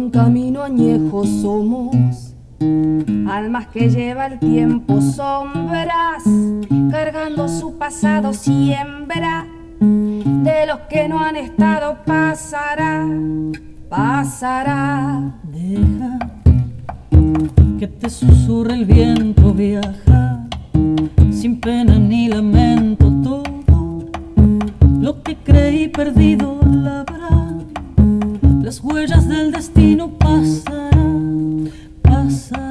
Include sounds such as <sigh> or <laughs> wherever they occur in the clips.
un camino añejo somos, almas que lleva el tiempo sombras, cargando su pasado siembra, de los que no han estado pasará, pasará. Deja que te susurre el viento, viaja, sin pena ni lamento todo, lo que creí perdido la las huellas del destino pasarán, pasarán.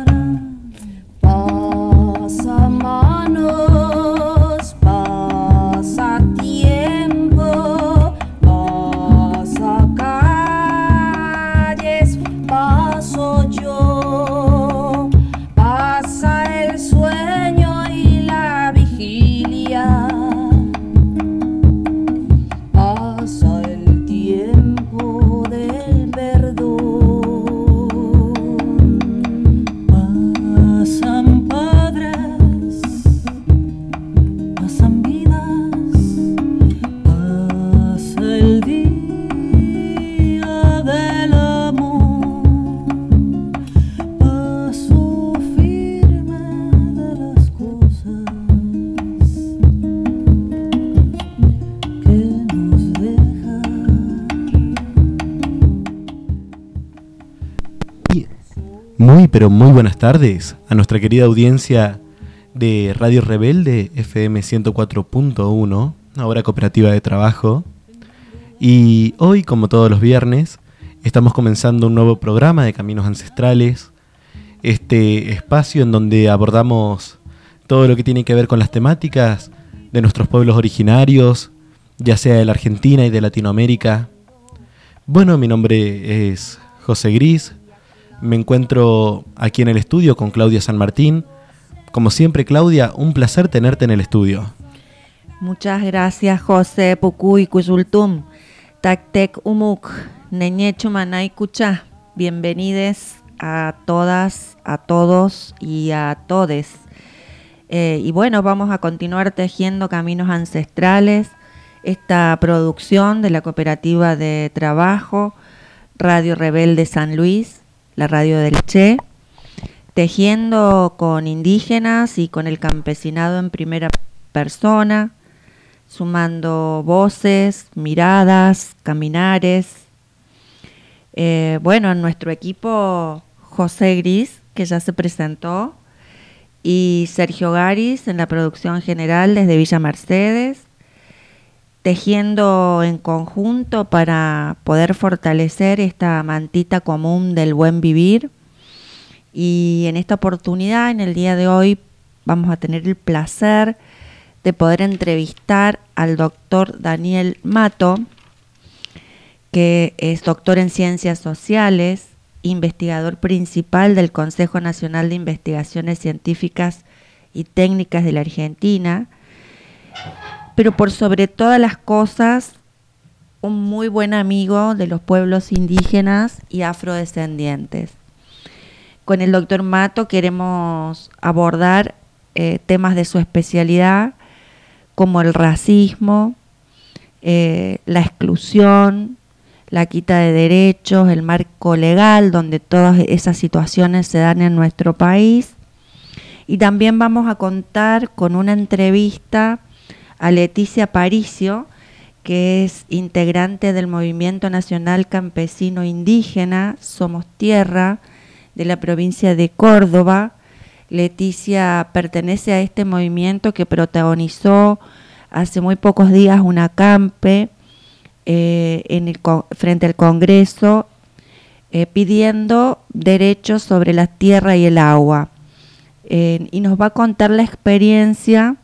Pero muy buenas tardes a nuestra querida audiencia de Radio Rebelde FM 104.1, ahora cooperativa de trabajo. Y hoy, como todos los viernes, estamos comenzando un nuevo programa de Caminos Ancestrales, este espacio en donde abordamos todo lo que tiene que ver con las temáticas de nuestros pueblos originarios, ya sea de la Argentina y de Latinoamérica. Bueno, mi nombre es José Gris, me encuentro aquí en el estudio con Claudia San Martín. Como siempre, Claudia, un placer tenerte en el estudio. Muchas gracias, José Pucuy Kuyultum. Taktek Umuk, Neñecho Manay Kucha. Bienvenidos a todas, a todos y a todes. Eh, y bueno, vamos a continuar tejiendo caminos ancestrales. Esta producción de la Cooperativa de Trabajo, Radio Rebelde San Luis, la radio del Che, tejiendo con indígenas y con el campesinado en primera persona, sumando voces, miradas, caminares. Eh, bueno, en nuestro equipo José Gris, que ya se presentó, y Sergio Garis en la producción general desde Villa Mercedes, tejiendo en conjunto para poder fortalecer esta mantita común del buen vivir. Y en esta oportunidad, en el día de hoy, vamos a tener el placer de poder entrevistar al doctor Daniel Mato, que es doctor en ciencias sociales, investigador principal del Consejo Nacional de Investigaciones Científicas y Técnicas de la Argentina, pero por sobre todas las cosas, un muy buen amigo de los pueblos indígenas y afrodescendientes. Con el doctor Mato queremos abordar eh, temas de su especialidad, como el racismo, eh, la exclusión, la quita de derechos, el marco legal donde todas esas situaciones se dan en nuestro país. Y también vamos a contar con una entrevista a Leticia Paricio, que es integrante del Movimiento Nacional Campesino Indígena Somos Tierra de la provincia de Córdoba. Leticia pertenece a este movimiento que protagonizó hace muy pocos días un acampe eh, en el, frente al Congreso eh, pidiendo derechos sobre la tierra y el agua. Eh, y nos va a contar la experiencia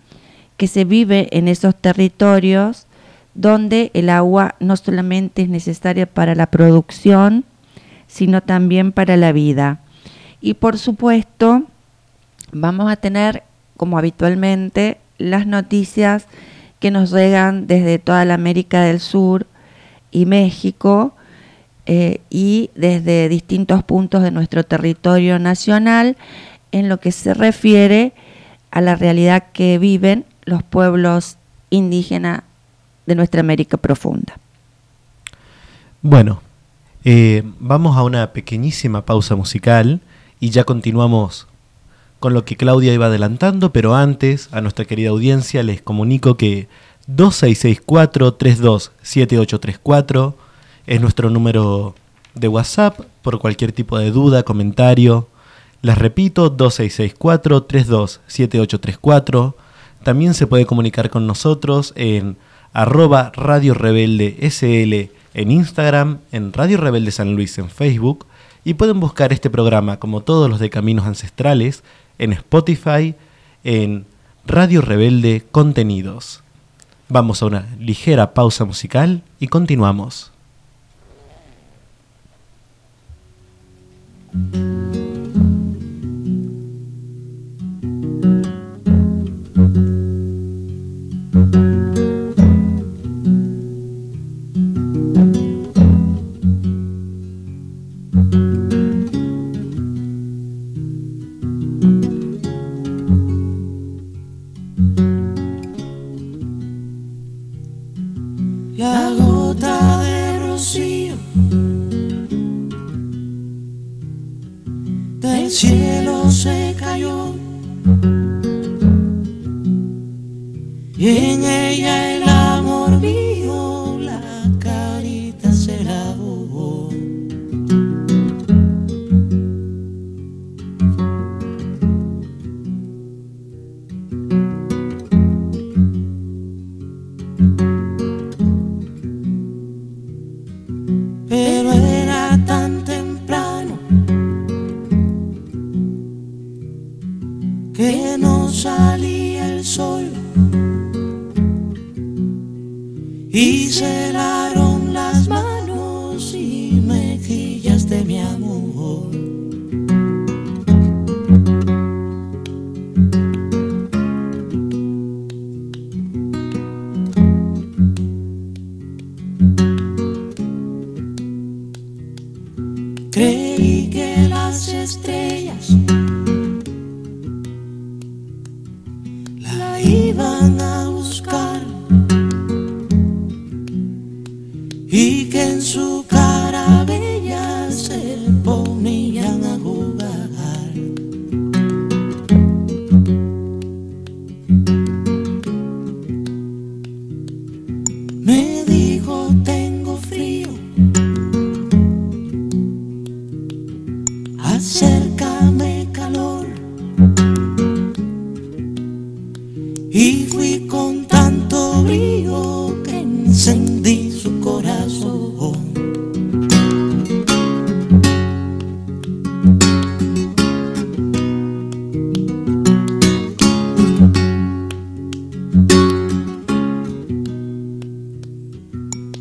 que se vive en esos territorios donde el agua no solamente es necesaria para la producción, sino también para la vida. Y por supuesto, vamos a tener, como habitualmente, las noticias que nos llegan desde toda la América del Sur y México eh, y desde distintos puntos de nuestro territorio nacional en lo que se refiere a la realidad que viven los pueblos indígenas de nuestra América profunda. Bueno, Eh, vamos a una pequeñísima pausa musical y ya continuamos con lo que Claudia iba adelantando, pero antes a nuestra querida audiencia les comunico que 2664-327834 es nuestro número de WhatsApp por cualquier tipo de duda, comentario. Les repito, 2664-327834. También se puede comunicar con nosotros en arroba Radio Rebelde SL en Instagram, en Radio Rebelde San Luis en Facebook y pueden buscar este programa como todos los de Caminos Ancestrales en Spotify, en Radio Rebelde Contenidos. Vamos a una ligera pausa musical y continuamos.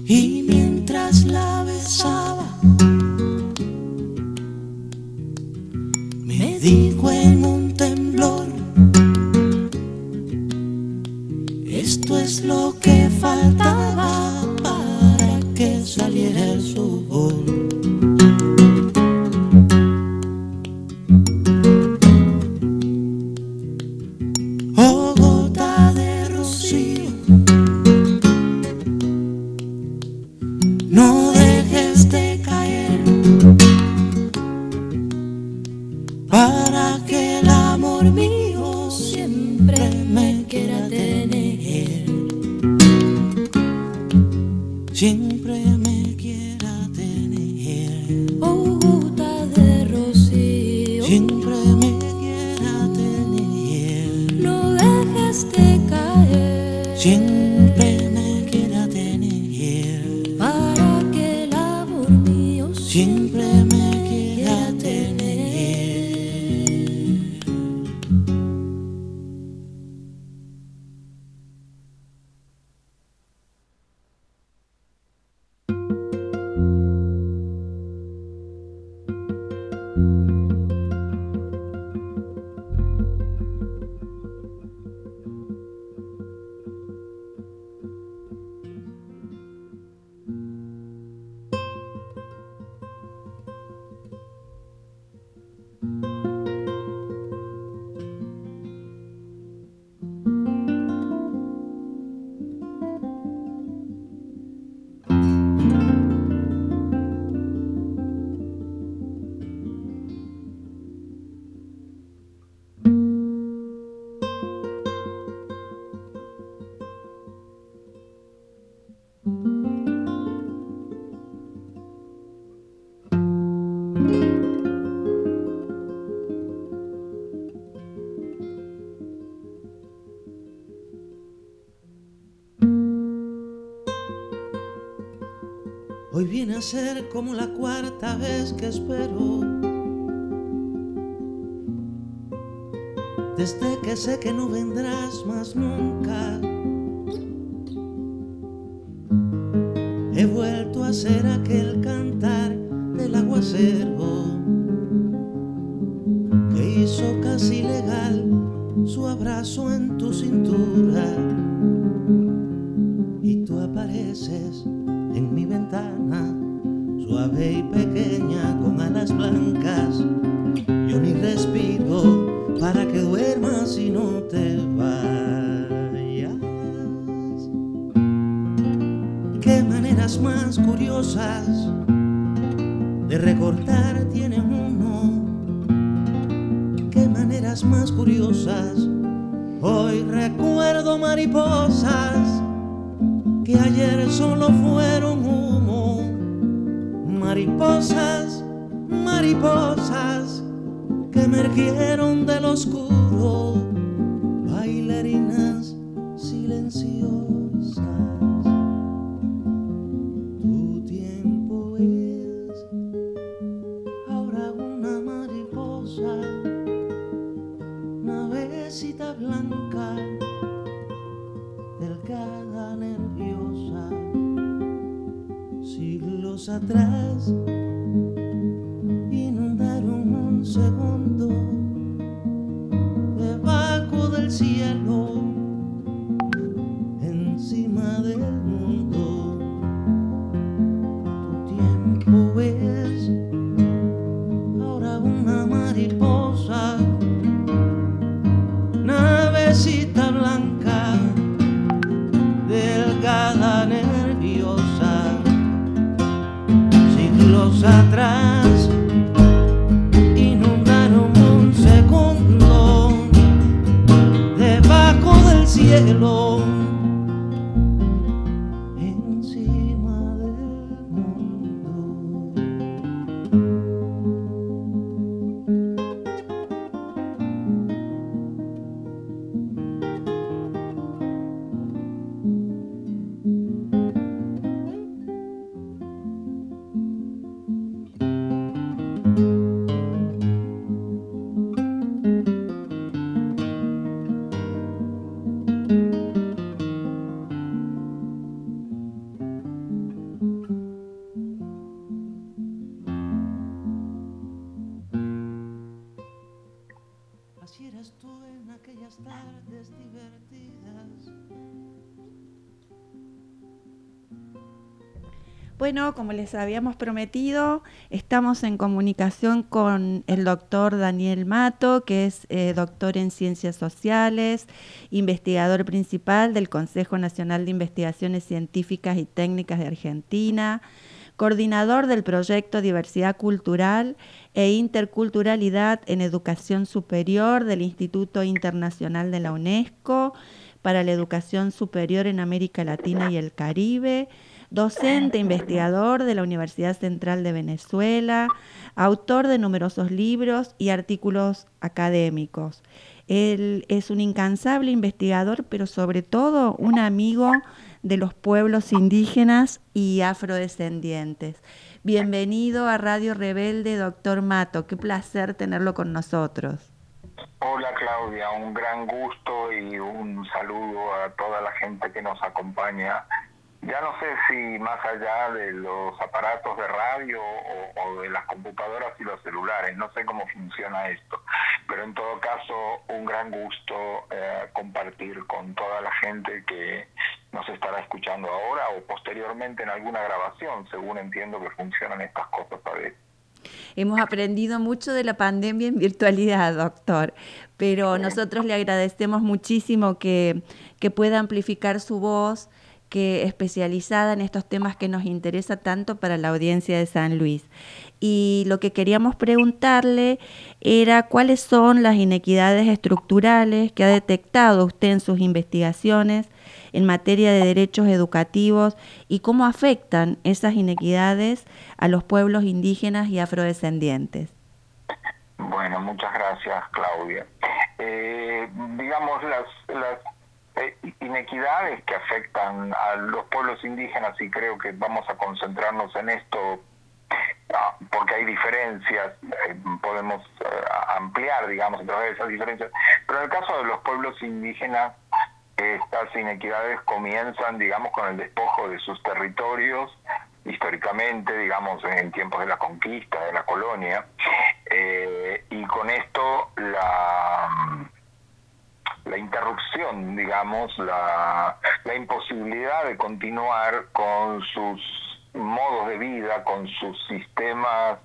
Y mientras la besaba, me dijo en viene a ser como la cuarta vez que espero. Desde que sé que no vendrás más nunca. He vuelto a ser aquel cantar del aguacero ahora Bueno, como les habíamos prometido, estamos en comunicación con el doctor Daniel Mato, que es eh, doctor en ciencias sociales, investigador principal del Consejo Nacional de Investigaciones Científicas y Técnicas de Argentina, coordinador del proyecto Diversidad Cultural e Interculturalidad en Educación Superior del Instituto Internacional de la UNESCO para la Educación Superior en América Latina y el Caribe, docente investigador de la Universidad Central de Venezuela, autor de numerosos libros y artículos académicos. Él es un incansable investigador, pero sobre todo un amigo de los pueblos indígenas y afrodescendientes. Bienvenido a Radio Rebelde, doctor Mato. Qué placer tenerlo con nosotros. Hola Claudia, un gran gusto y un saludo a toda la gente que nos acompaña. Ya no sé si más allá de los aparatos de radio o, o de las computadoras y los celulares, no sé cómo funciona esto, pero en todo caso un gran gusto eh, compartir con toda la gente que nos estará escuchando ahora o posteriormente en alguna grabación, según entiendo que funcionan estas cosas a veces. Hemos aprendido mucho de la pandemia en virtualidad, doctor, pero nosotros le agradecemos muchísimo que, que pueda amplificar su voz, que especializada en estos temas que nos interesa tanto para la audiencia de San Luis. Y lo que queríamos preguntarle era cuáles son las inequidades estructurales que ha detectado usted en sus investigaciones en materia de derechos educativos y cómo afectan esas inequidades a los pueblos indígenas y afrodescendientes. Bueno, muchas gracias, Claudia. Eh, digamos, las, las inequidades que afectan a los pueblos indígenas, y creo que vamos a concentrarnos en esto ah, porque hay diferencias, eh, podemos ampliar, digamos, a través de esas diferencias, pero en el caso de los pueblos indígenas, estas inequidades comienzan, digamos, con el despojo de sus territorios, históricamente, digamos, en tiempos de la conquista, de la colonia, eh, y con esto la, la interrupción, digamos, la, la imposibilidad de continuar con sus modos de vida, con sus sistemas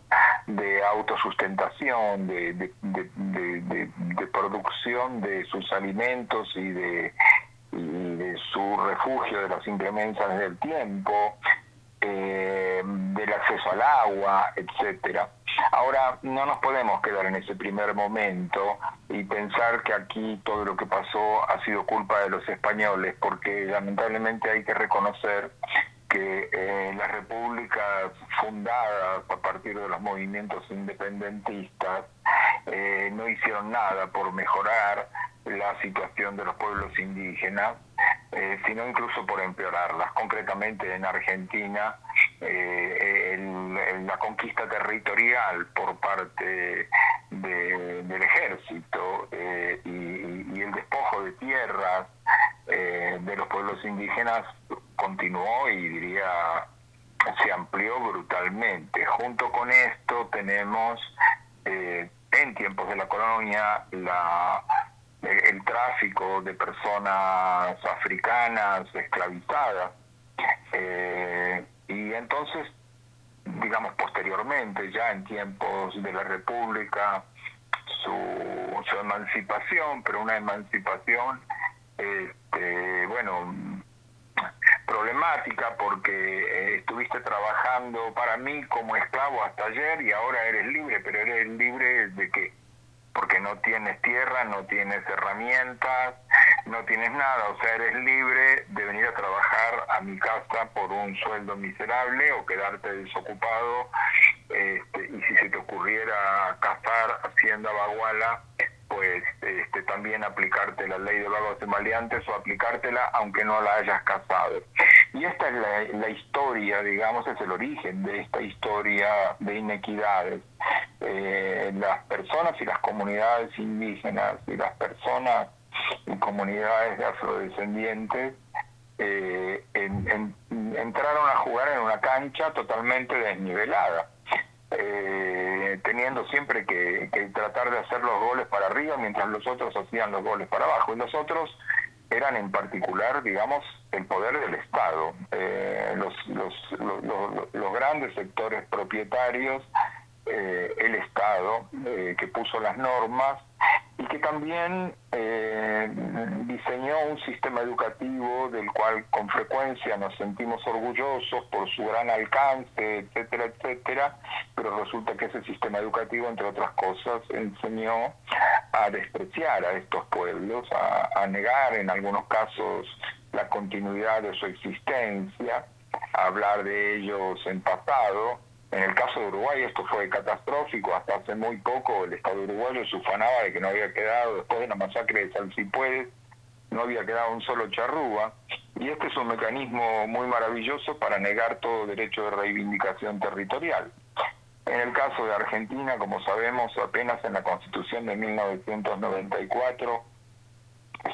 de autosustentación, de, de, producción de sus alimentos y de, de su refugio de las inclemencias del tiempo, eh, del acceso al agua, etcétera. Ahora, no nos podemos quedar en ese primer momento y pensar que aquí todo lo que pasó ha sido culpa de los españoles, porque lamentablemente hay que reconocer que eh, las repúblicas fundadas a partir de los movimientos independentistas eh, no hicieron nada por mejorar la situación de los pueblos indígenas, eh, sino incluso por empeorarlas. Concretamente en Argentina, la conquista territorial por parte del ejército y, el despojo de tierras de los pueblos indígenas continuó y diría se amplió brutalmente. Junto con esto tenemos eh, en tiempos de la colonia la, el, tráfico de personas africanas esclavizadas eh, y entonces digamos posteriormente ya en tiempos de la república su, su emancipación pero una emancipación este, bueno problemática porque eh, estuviste trabajando para mí como esclavo hasta ayer y ahora eres libre, pero eres libre de que porque no tienes tierra, no tienes herramientas, no tienes nada, o sea, eres libre de venir a trabajar a mi casa por un sueldo miserable o quedarte desocupado este, y si se te ocurriera cazar hacienda baguala pues este, también aplicarte la ley de vagos de maleantes o aplicártela aunque no la hayas casado. Y esta es la, historia, digamos, es el origen de esta historia de inequidades. Eh, las personas y las comunidades indígenas y las personas y comunidades de afrodescendientes eh, entraron a jugar en una cancha totalmente desnivelada eh, teniendo siempre que, tratar de hacer los goles para arriba mientras los otros hacían los goles para abajo. Y los otros eran en particular, digamos, el poder del Estado, eh, los, los, los, grandes sectores propietarios, eh, el Estado, eh, que puso las normas y que también eh, diseñó un sistema educativo del cual con frecuencia nos sentimos orgullosos por su gran alcance, etcétera, etcétera, pero resulta que ese sistema educativo, entre otras cosas, enseñó a despreciar a estos pueblos, a, a negar en algunos casos la continuidad de su existencia, a hablar de ellos en pasado, en el caso de Uruguay esto fue catastrófico, hasta hace muy poco el Estado uruguayo se ufanaba de que no había quedado, después de la masacre de Salsipuedes, no había quedado un solo charrúa, y este es un mecanismo muy maravilloso para negar todo derecho de reivindicación territorial. En el caso de Argentina, como sabemos, apenas en la Constitución de 1994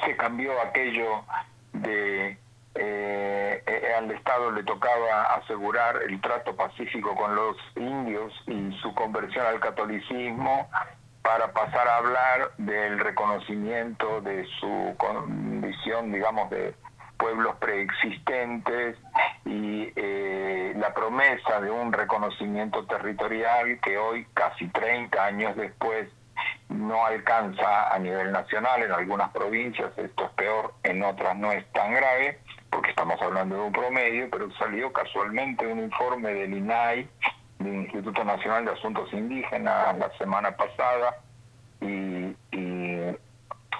se cambió aquello de eh, al Estado le tocaba asegurar el trato pacífico con los indios y su conversión al catolicismo para pasar a hablar del reconocimiento de su condición, digamos, de pueblos preexistentes y eh, la promesa de un reconocimiento territorial que hoy, casi 30 años después, no alcanza a nivel nacional, en algunas provincias esto es peor, en otras no es tan grave, porque estamos hablando de un promedio, pero salió casualmente un informe del INAI, del Instituto Nacional de Asuntos Indígenas, la semana pasada, y,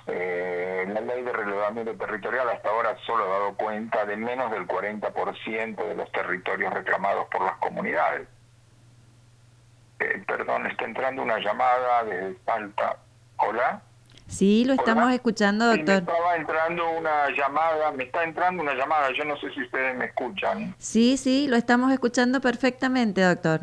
eh, la ley de relevamiento territorial hasta ahora solo ha dado cuenta de menos del 40% de los territorios reclamados por las comunidades. Eh, perdón, está entrando una llamada desde Salta. Hola. Sí, lo estamos escuchando, doctor. me estaba entrando una llamada, me está entrando una llamada, yo no sé si ustedes me escuchan. Sí, sí, lo estamos escuchando perfectamente, doctor.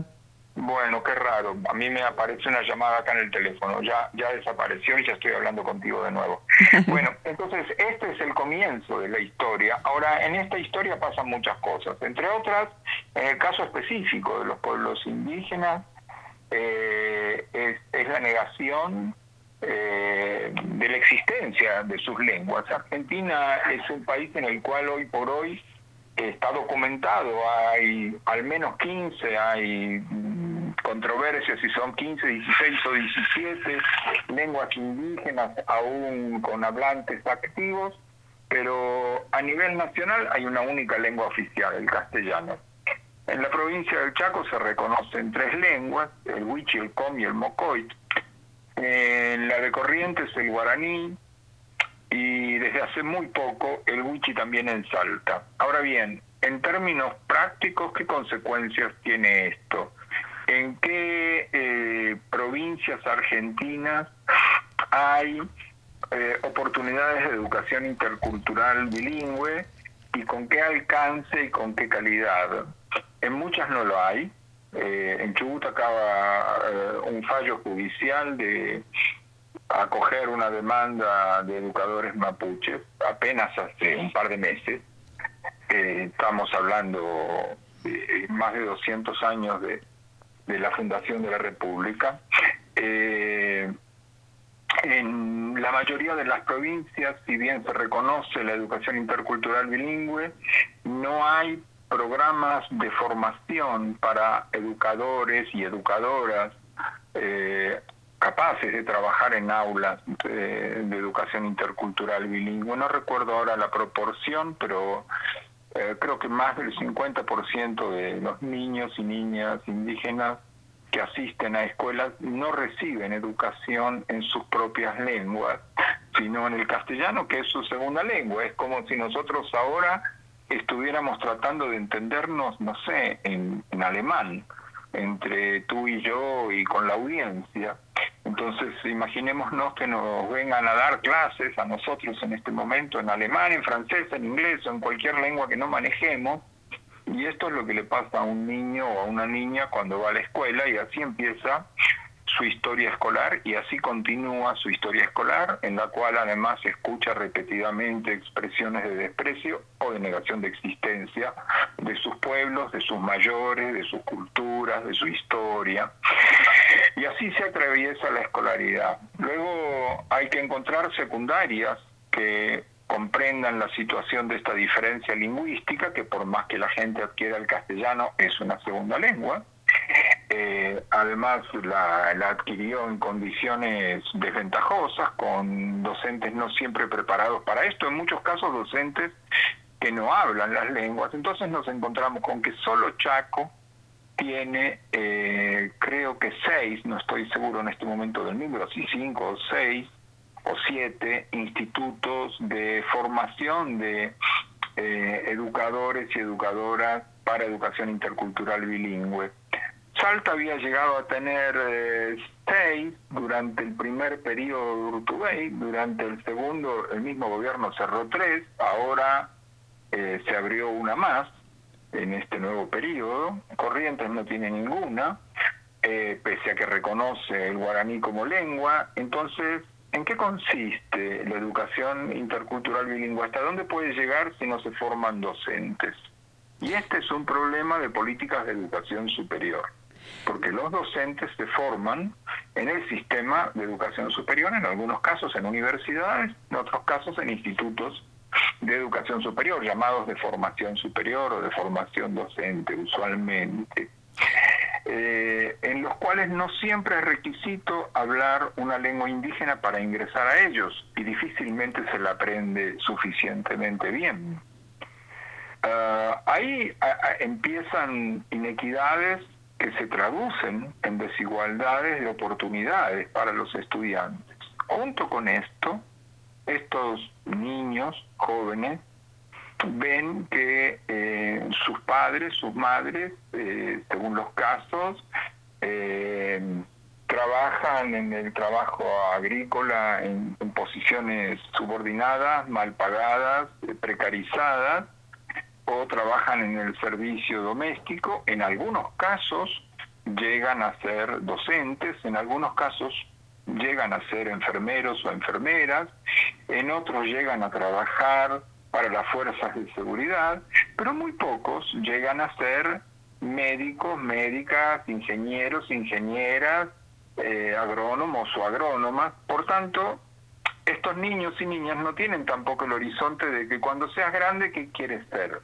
Bueno, qué raro. A mí me aparece una llamada acá en el teléfono. Ya, ya desapareció y ya estoy hablando contigo de nuevo. <laughs> Bueno, entonces este es el comienzo de la historia. Ahora, en esta historia pasan muchas cosas. Entre otras, en el caso específico de los pueblos indígenas, eh, es, la negación eh, de la existencia de sus lenguas. Argentina es un país en el cual hoy por hoy está documentado, hay al menos 15, hay controversias si son 15, 16 o 17 lenguas indígenas aún con hablantes activos, pero a nivel nacional hay una única lengua oficial, el castellano. En la provincia del Chaco se reconocen tres lenguas, el huichi, el com y el mocoit. En la de Corrientes el guaraní, y desde hace muy poco el Wichi también en Salta. Ahora bien, en términos prácticos, ¿qué consecuencias tiene esto? ¿En qué eh, provincias argentinas hay eh, oportunidades de educación intercultural bilingüe y con qué alcance y con qué calidad? En muchas no lo hay. Eh, en Chubut acaba un fallo judicial de acoger una demanda de educadores mapuches apenas hace un par de meses. Eh, estamos hablando de más de 200 años de, de la fundación de la República. Eh, en la mayoría de las provincias, si bien se reconoce la educación intercultural bilingüe, no hay programas de formación para educadores y educadoras eh, capaces de trabajar en aulas de, educación intercultural bilingüe. No recuerdo ahora la proporción, pero eh, creo que más del 50% de los niños y niñas indígenas que asisten a escuelas no reciben educación en sus propias lenguas, sino en el castellano, que es su segunda lengua. Es como si nosotros ahora estuviéramos tratando de entendernos, no sé, en, en alemán, entre tú y yo y con la audiencia. Entonces, imaginémonos que nos vengan a dar clases a nosotros en este momento en alemán, en francés, en inglés o en cualquier lengua que no manejemos. Y esto es lo que le pasa a un niño o a una niña cuando va a la escuela y así empieza su historia escolar y así continúa su historia escolar, en la cual además escucha repetidamente expresiones de desprecio o de negación de existencia de sus pueblos, de sus mayores, de sus culturas, de su historia. Y así se atraviesa la escolaridad. Luego hay que encontrar secundarias que comprendan la situación de esta diferencia lingüística, que por más que la gente adquiera el castellano, es una segunda lengua. Eh, además la, adquirió en condiciones desventajosas, con docentes no siempre preparados para esto, en muchos casos docentes que no hablan las lenguas. Entonces nos encontramos con que solo Chaco tiene, eh, creo que seis, no estoy seguro en este momento del número, sí cinco o seis o siete institutos de formación de eh, educadores y educadoras para educación intercultural bilingüe. Salta había llegado a tener eh, seis durante el primer periodo de Urtubey, durante el segundo el mismo gobierno cerró tres, ahora eh, se abrió una más en este nuevo periodo, Corrientes no tiene ninguna, eh, pese a que reconoce el guaraní como lengua, entonces, ¿en qué consiste la educación intercultural bilingüe? ¿Hasta dónde puede llegar si no se forman docentes? Y este es un problema de políticas de educación superior porque los docentes se forman en el sistema de educación superior, en algunos casos en universidades, en otros casos en institutos de educación superior, llamados de formación superior o de formación docente usualmente, eh, en los cuales no siempre es requisito hablar una lengua indígena para ingresar a ellos y difícilmente se la aprende suficientemente bien. Ah, ahí empiezan inequidades que se traducen en desigualdades de oportunidades para los estudiantes. Junto con esto, estos niños jóvenes ven que eh, sus padres, sus madres, eh, según los casos, eh, trabajan en el trabajo agrícola en, posiciones subordinadas, mal pagadas, precarizadas, o trabajan en el servicio doméstico. En algunos casos llegan a ser docentes, en algunos casos llegan a ser enfermeros o enfermeras, en otros llegan a trabajar para las fuerzas de seguridad, pero muy pocos llegan a ser médicos, médicas, ingenieros, ingenieras, eh, agrónomos o agrónomas. Por tanto, estos niños y niñas no tienen tampoco el horizonte de que cuando seas grande, ¿qué quieres ser?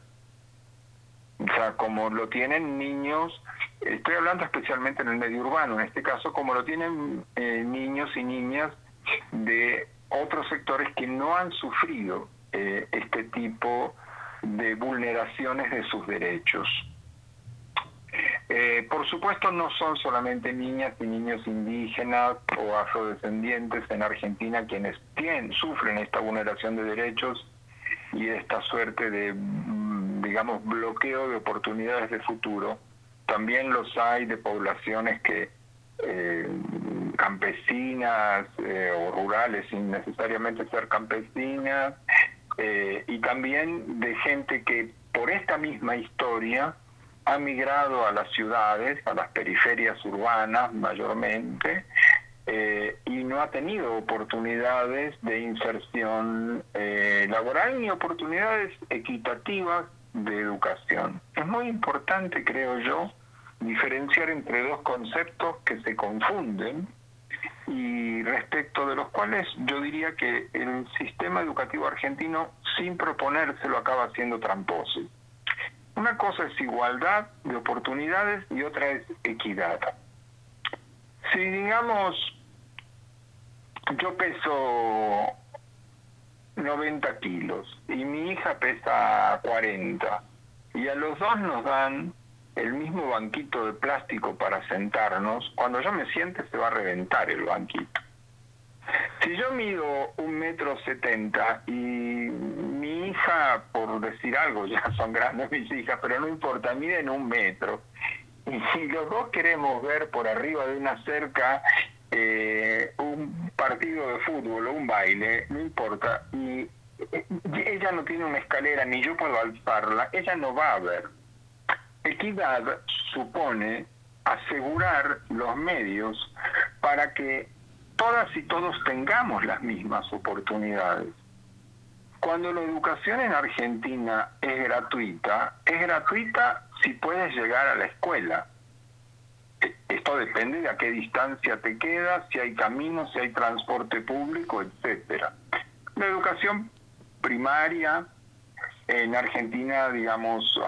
O sea, como lo tienen niños, estoy hablando especialmente en el medio urbano, en este caso, como lo tienen eh, niños y niñas de otros sectores que no han sufrido eh, este tipo de vulneraciones de sus derechos. Eh, por supuesto no son solamente niñas y niños indígenas o afrodescendientes en Argentina quienes tienen, sufren esta vulneración de derechos y esta suerte de, mm, digamos, bloqueo de oportunidades de futuro. También los hay de poblaciones que eh, campesinas o rurales sin necesariamente ser campesinas eh, y también de gente que por esta misma historia ha migrado a las ciudades, a las periferias urbanas mayormente, eh, y no ha tenido oportunidades de inserción eh, laboral ni oportunidades equitativas de educación. Es muy importante, creo yo, diferenciar entre dos conceptos que se confunden y respecto de los cuales yo diría que el sistema educativo argentino, sin proponérselo, acaba siendo tramposo. Una cosa es igualdad de oportunidades y otra es equidad. Si digamos, yo peso 90 kilos y mi hija pesa 40 y a los dos nos dan el mismo banquito de plástico para sentarnos, cuando yo me siente se va a reventar el banquito. Si yo mido un metro setenta y mi hija, por decir algo, <laughs> ya son grandes mis hijas, pero no importa, miden un metro, y si los dos queremos ver por arriba de una cerca eh, un partido de fútbol o un baile, no importa, y ella no tiene una escalera ni yo puedo alzarla, ella no va a ver Equidad supone asegurar los medios para que todas y todos tengamos las mismas oportunidades. Cuando la educación en Argentina es gratuita, es gratuita si puedes llegar a la escuela. E, esto depende de a qué distancia te quedas, si hay caminos, si hay transporte público, etcétera. La educación primaria, en Argentina, digamos,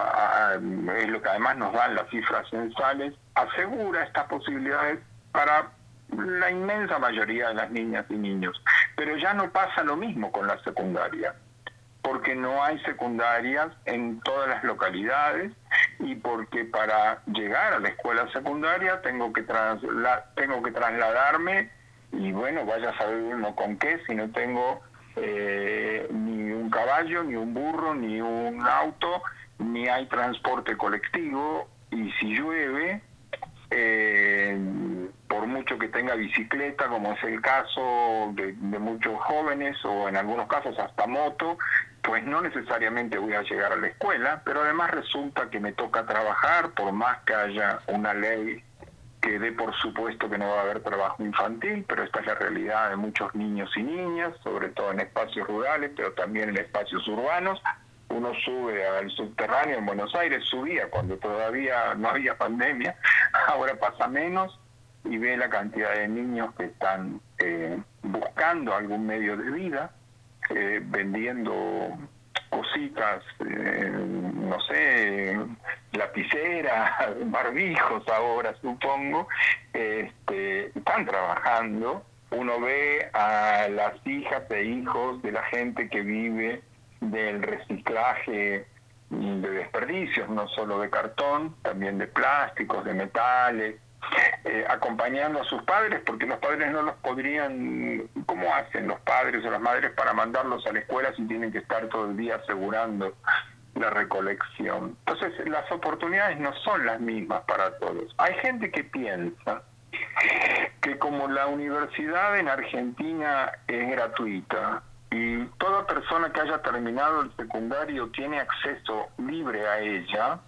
es lo que además nos dan las cifras censales, asegura estas posibilidades para la inmensa mayoría de las niñas y niños. Pero ya no pasa lo mismo con la secundaria, porque no hay secundarias en todas las localidades y porque para llegar a la escuela secundaria tengo que, tengo que trasladarme y bueno, vaya a saber uno con qué si no tengo eh, ni un caballo, ni un burro, ni un auto, ni hay transporte colectivo y si llueve, eh, por mucho que tenga bicicleta, como es el caso de, muchos jóvenes o en algunos casos hasta moto, pues no necesariamente voy a llegar a la escuela, pero además resulta que me toca trabajar por más que haya una ley que dé por supuesto que no va a haber trabajo infantil, pero esta es la realidad de muchos niños y niñas, sobre todo en espacios rurales, pero también en espacios urbanos. Uno sube al subterráneo en Buenos Aires, subía cuando todavía no había pandemia, <laughs> ahora pasa menos y ve la cantidad de niños que están eh, buscando algún medio de vida, eh, vendiendo cositas, eh, no sé, lapiceras, <laughs> barbijos ahora supongo, este, están trabajando. Uno ve a las hijas e hijos de la gente que vive del reciclaje de desperdicios, no solo de cartón, también de plásticos, de metales, eh, acompañando a sus padres, porque los padres no los podrían, ¿cómo hacen los padres o las madres para mandarlos a la escuela si tienen que estar todo el día asegurando la recolección? Entonces, las oportunidades no son las mismas para todos. Hay gente que piensa que como la universidad en Argentina es gratuita y toda persona que haya terminado el secundario tiene acceso libre a ella,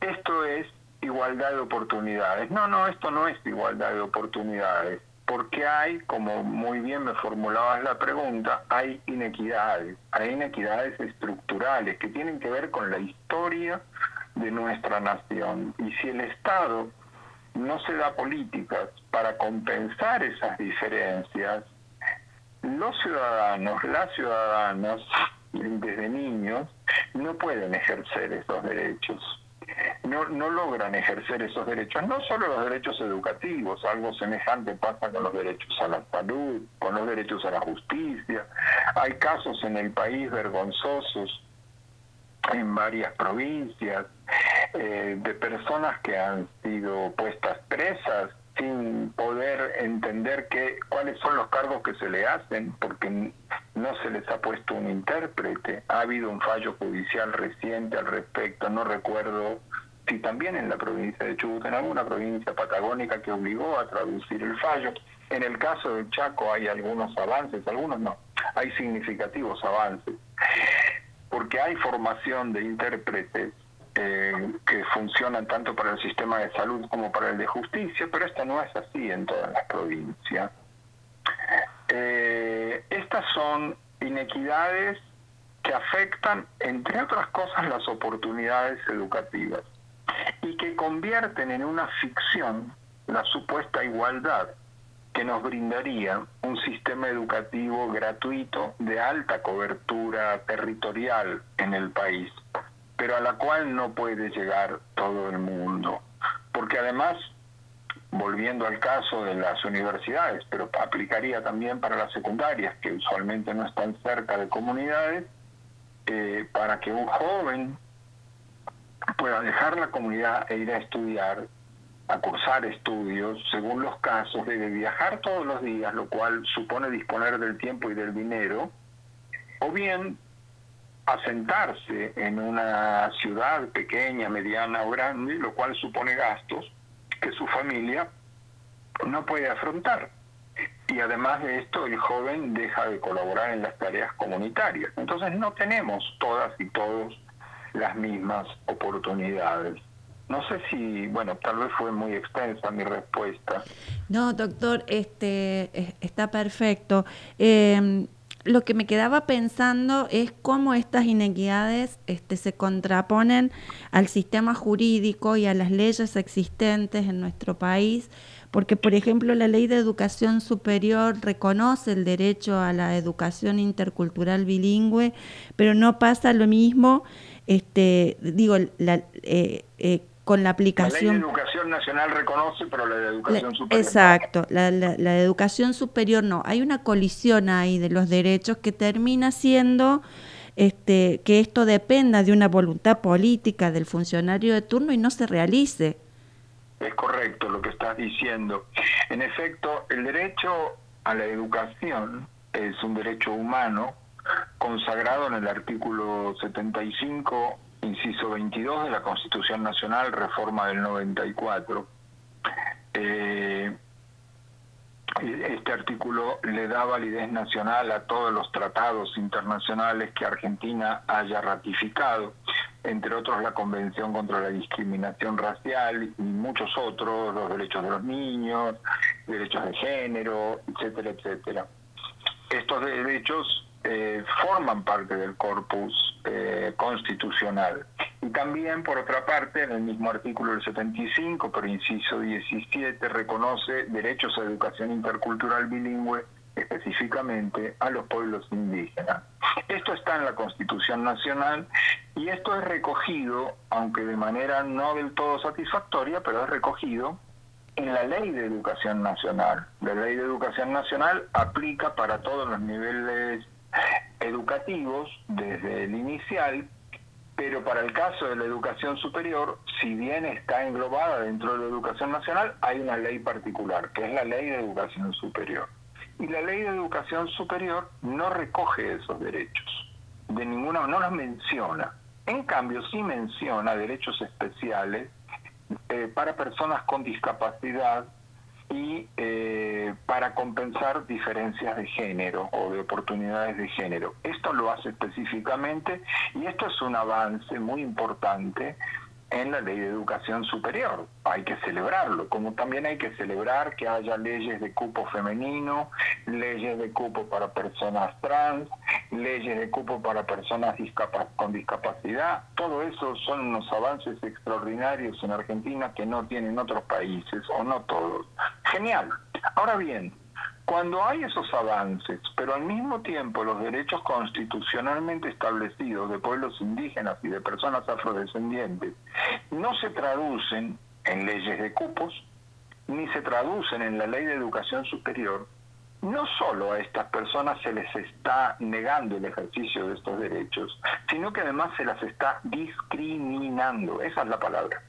esto es igualdad de oportunidades. No, no, esto no es igualdad de oportunidades, porque hay, como muy bien me formulabas la pregunta, hay inequidades, hay inequidades estructurales que tienen que ver con la historia de nuestra nación. Y si el Estado no se da políticas para compensar esas diferencias, los ciudadanos, las ciudadanas, desde niños, no pueden ejercer esos derechos. No, no logran ejercer esos derechos, no solo los derechos educativos, algo semejante pasa con los derechos a la salud, con los derechos a la justicia. Hay casos en el país vergonzosos en varias provincias eh, de personas que han sido puestas presas sin poder entender qué, cuáles son los cargos que se le hacen, porque no se les ha puesto un intérprete. Ha habido un fallo judicial reciente al respecto, no recuerdo si también en la provincia de Chubut, en alguna provincia patagónica que obligó a traducir el fallo. En el caso del Chaco hay algunos avances, algunos no, hay significativos avances, porque hay formación de intérpretes eh, que funcionan tanto para el sistema de salud como para el de justicia, pero esto no es así en todas las provincias. Eh, estas son inequidades que afectan, entre otras cosas, las oportunidades educativas y que convierten en una ficción la supuesta igualdad que nos brindaría un sistema educativo gratuito de alta cobertura territorial en el país pero a la cual no puede llegar todo el mundo. Porque además, volviendo al caso de las universidades, pero aplicaría también para las secundarias, que usualmente no están cerca de comunidades, eh, para que un joven pueda dejar la comunidad e ir a estudiar, a cursar estudios, según los casos, debe viajar todos los días, lo cual supone disponer del tiempo y del dinero, o bien asentarse en una ciudad pequeña, mediana o grande, lo cual supone gastos que su familia no puede afrontar. Y además de esto, el joven deja de colaborar en las tareas comunitarias. Entonces no tenemos todas y todos las mismas oportunidades. No sé si, bueno, tal vez fue muy extensa mi respuesta. No, doctor, este está perfecto. Eh, lo que me quedaba pensando es cómo estas inequidades este, se contraponen al sistema jurídico y a las leyes existentes en nuestro país, porque por ejemplo la ley de educación superior reconoce el derecho a la educación intercultural bilingüe, pero no pasa lo mismo, este, digo, la, eh, eh, con la aplicación. La educación nacional reconoce, pero la de educación superior. Exacto, la, la, educación superior no. Hay una colisión ahí de los derechos que termina siendo este, que esto dependa de una voluntad política del funcionario de turno y no se realice. Es correcto lo que estás diciendo. En efecto, el derecho a la educación es un derecho humano consagrado en el artículo 75 inciso 22 de la Constitución Nacional, reforma del 94. Eh, este artículo le da validez nacional a todos los tratados internacionales que Argentina haya ratificado, entre otros la Convención contra la Discriminación Racial y muchos otros, los derechos de los niños, derechos de género, etcétera, etcétera. Estos derechos eh, forman parte del corpus eh, constitucional. Y también, por otra parte, en el mismo artículo del 75, por inciso 17, reconoce derechos a educación intercultural bilingüe específicamente a los pueblos indígenas. Esto está en la Constitución Nacional y esto es recogido, aunque de manera no del todo satisfactoria, pero es recogido en la Ley de Educación Nacional. La Ley de Educación Nacional aplica para todos los niveles educativos desde el inicial Pero para el caso de la educación superior, si bien está englobada dentro de la educación nacional, hay una ley particular, que es la ley de educación superior. Y la ley de educación superior no recoge esos derechos, de ninguna no los menciona. En cambio, sí menciona derechos especiales eh, para personas con discapacidad y eh, para compensar diferencias de género o de oportunidades de género. Esto lo hace específicamente y esto es un avance muy importante en la ley de educación superior. Hay que celebrarlo, como también hay que celebrar que haya leyes de cupo femenino, leyes de cupo para personas trans, leyes de cupo para personas con discapacidad. Todo eso son unos avances extraordinarios en Argentina que no tienen otros países, o no todos. Genial. Ahora bien, cuando hay esos avances, pero al mismo tiempo los derechos constitucionalmente establecidos de pueblos indígenas y de personas afrodescendientes no se traducen en leyes de cupos, ni se traducen en la ley de educación superior, no solo a estas personas se les está negando el ejercicio de estos derechos, sino que además se las está discriminando, esa es la palabra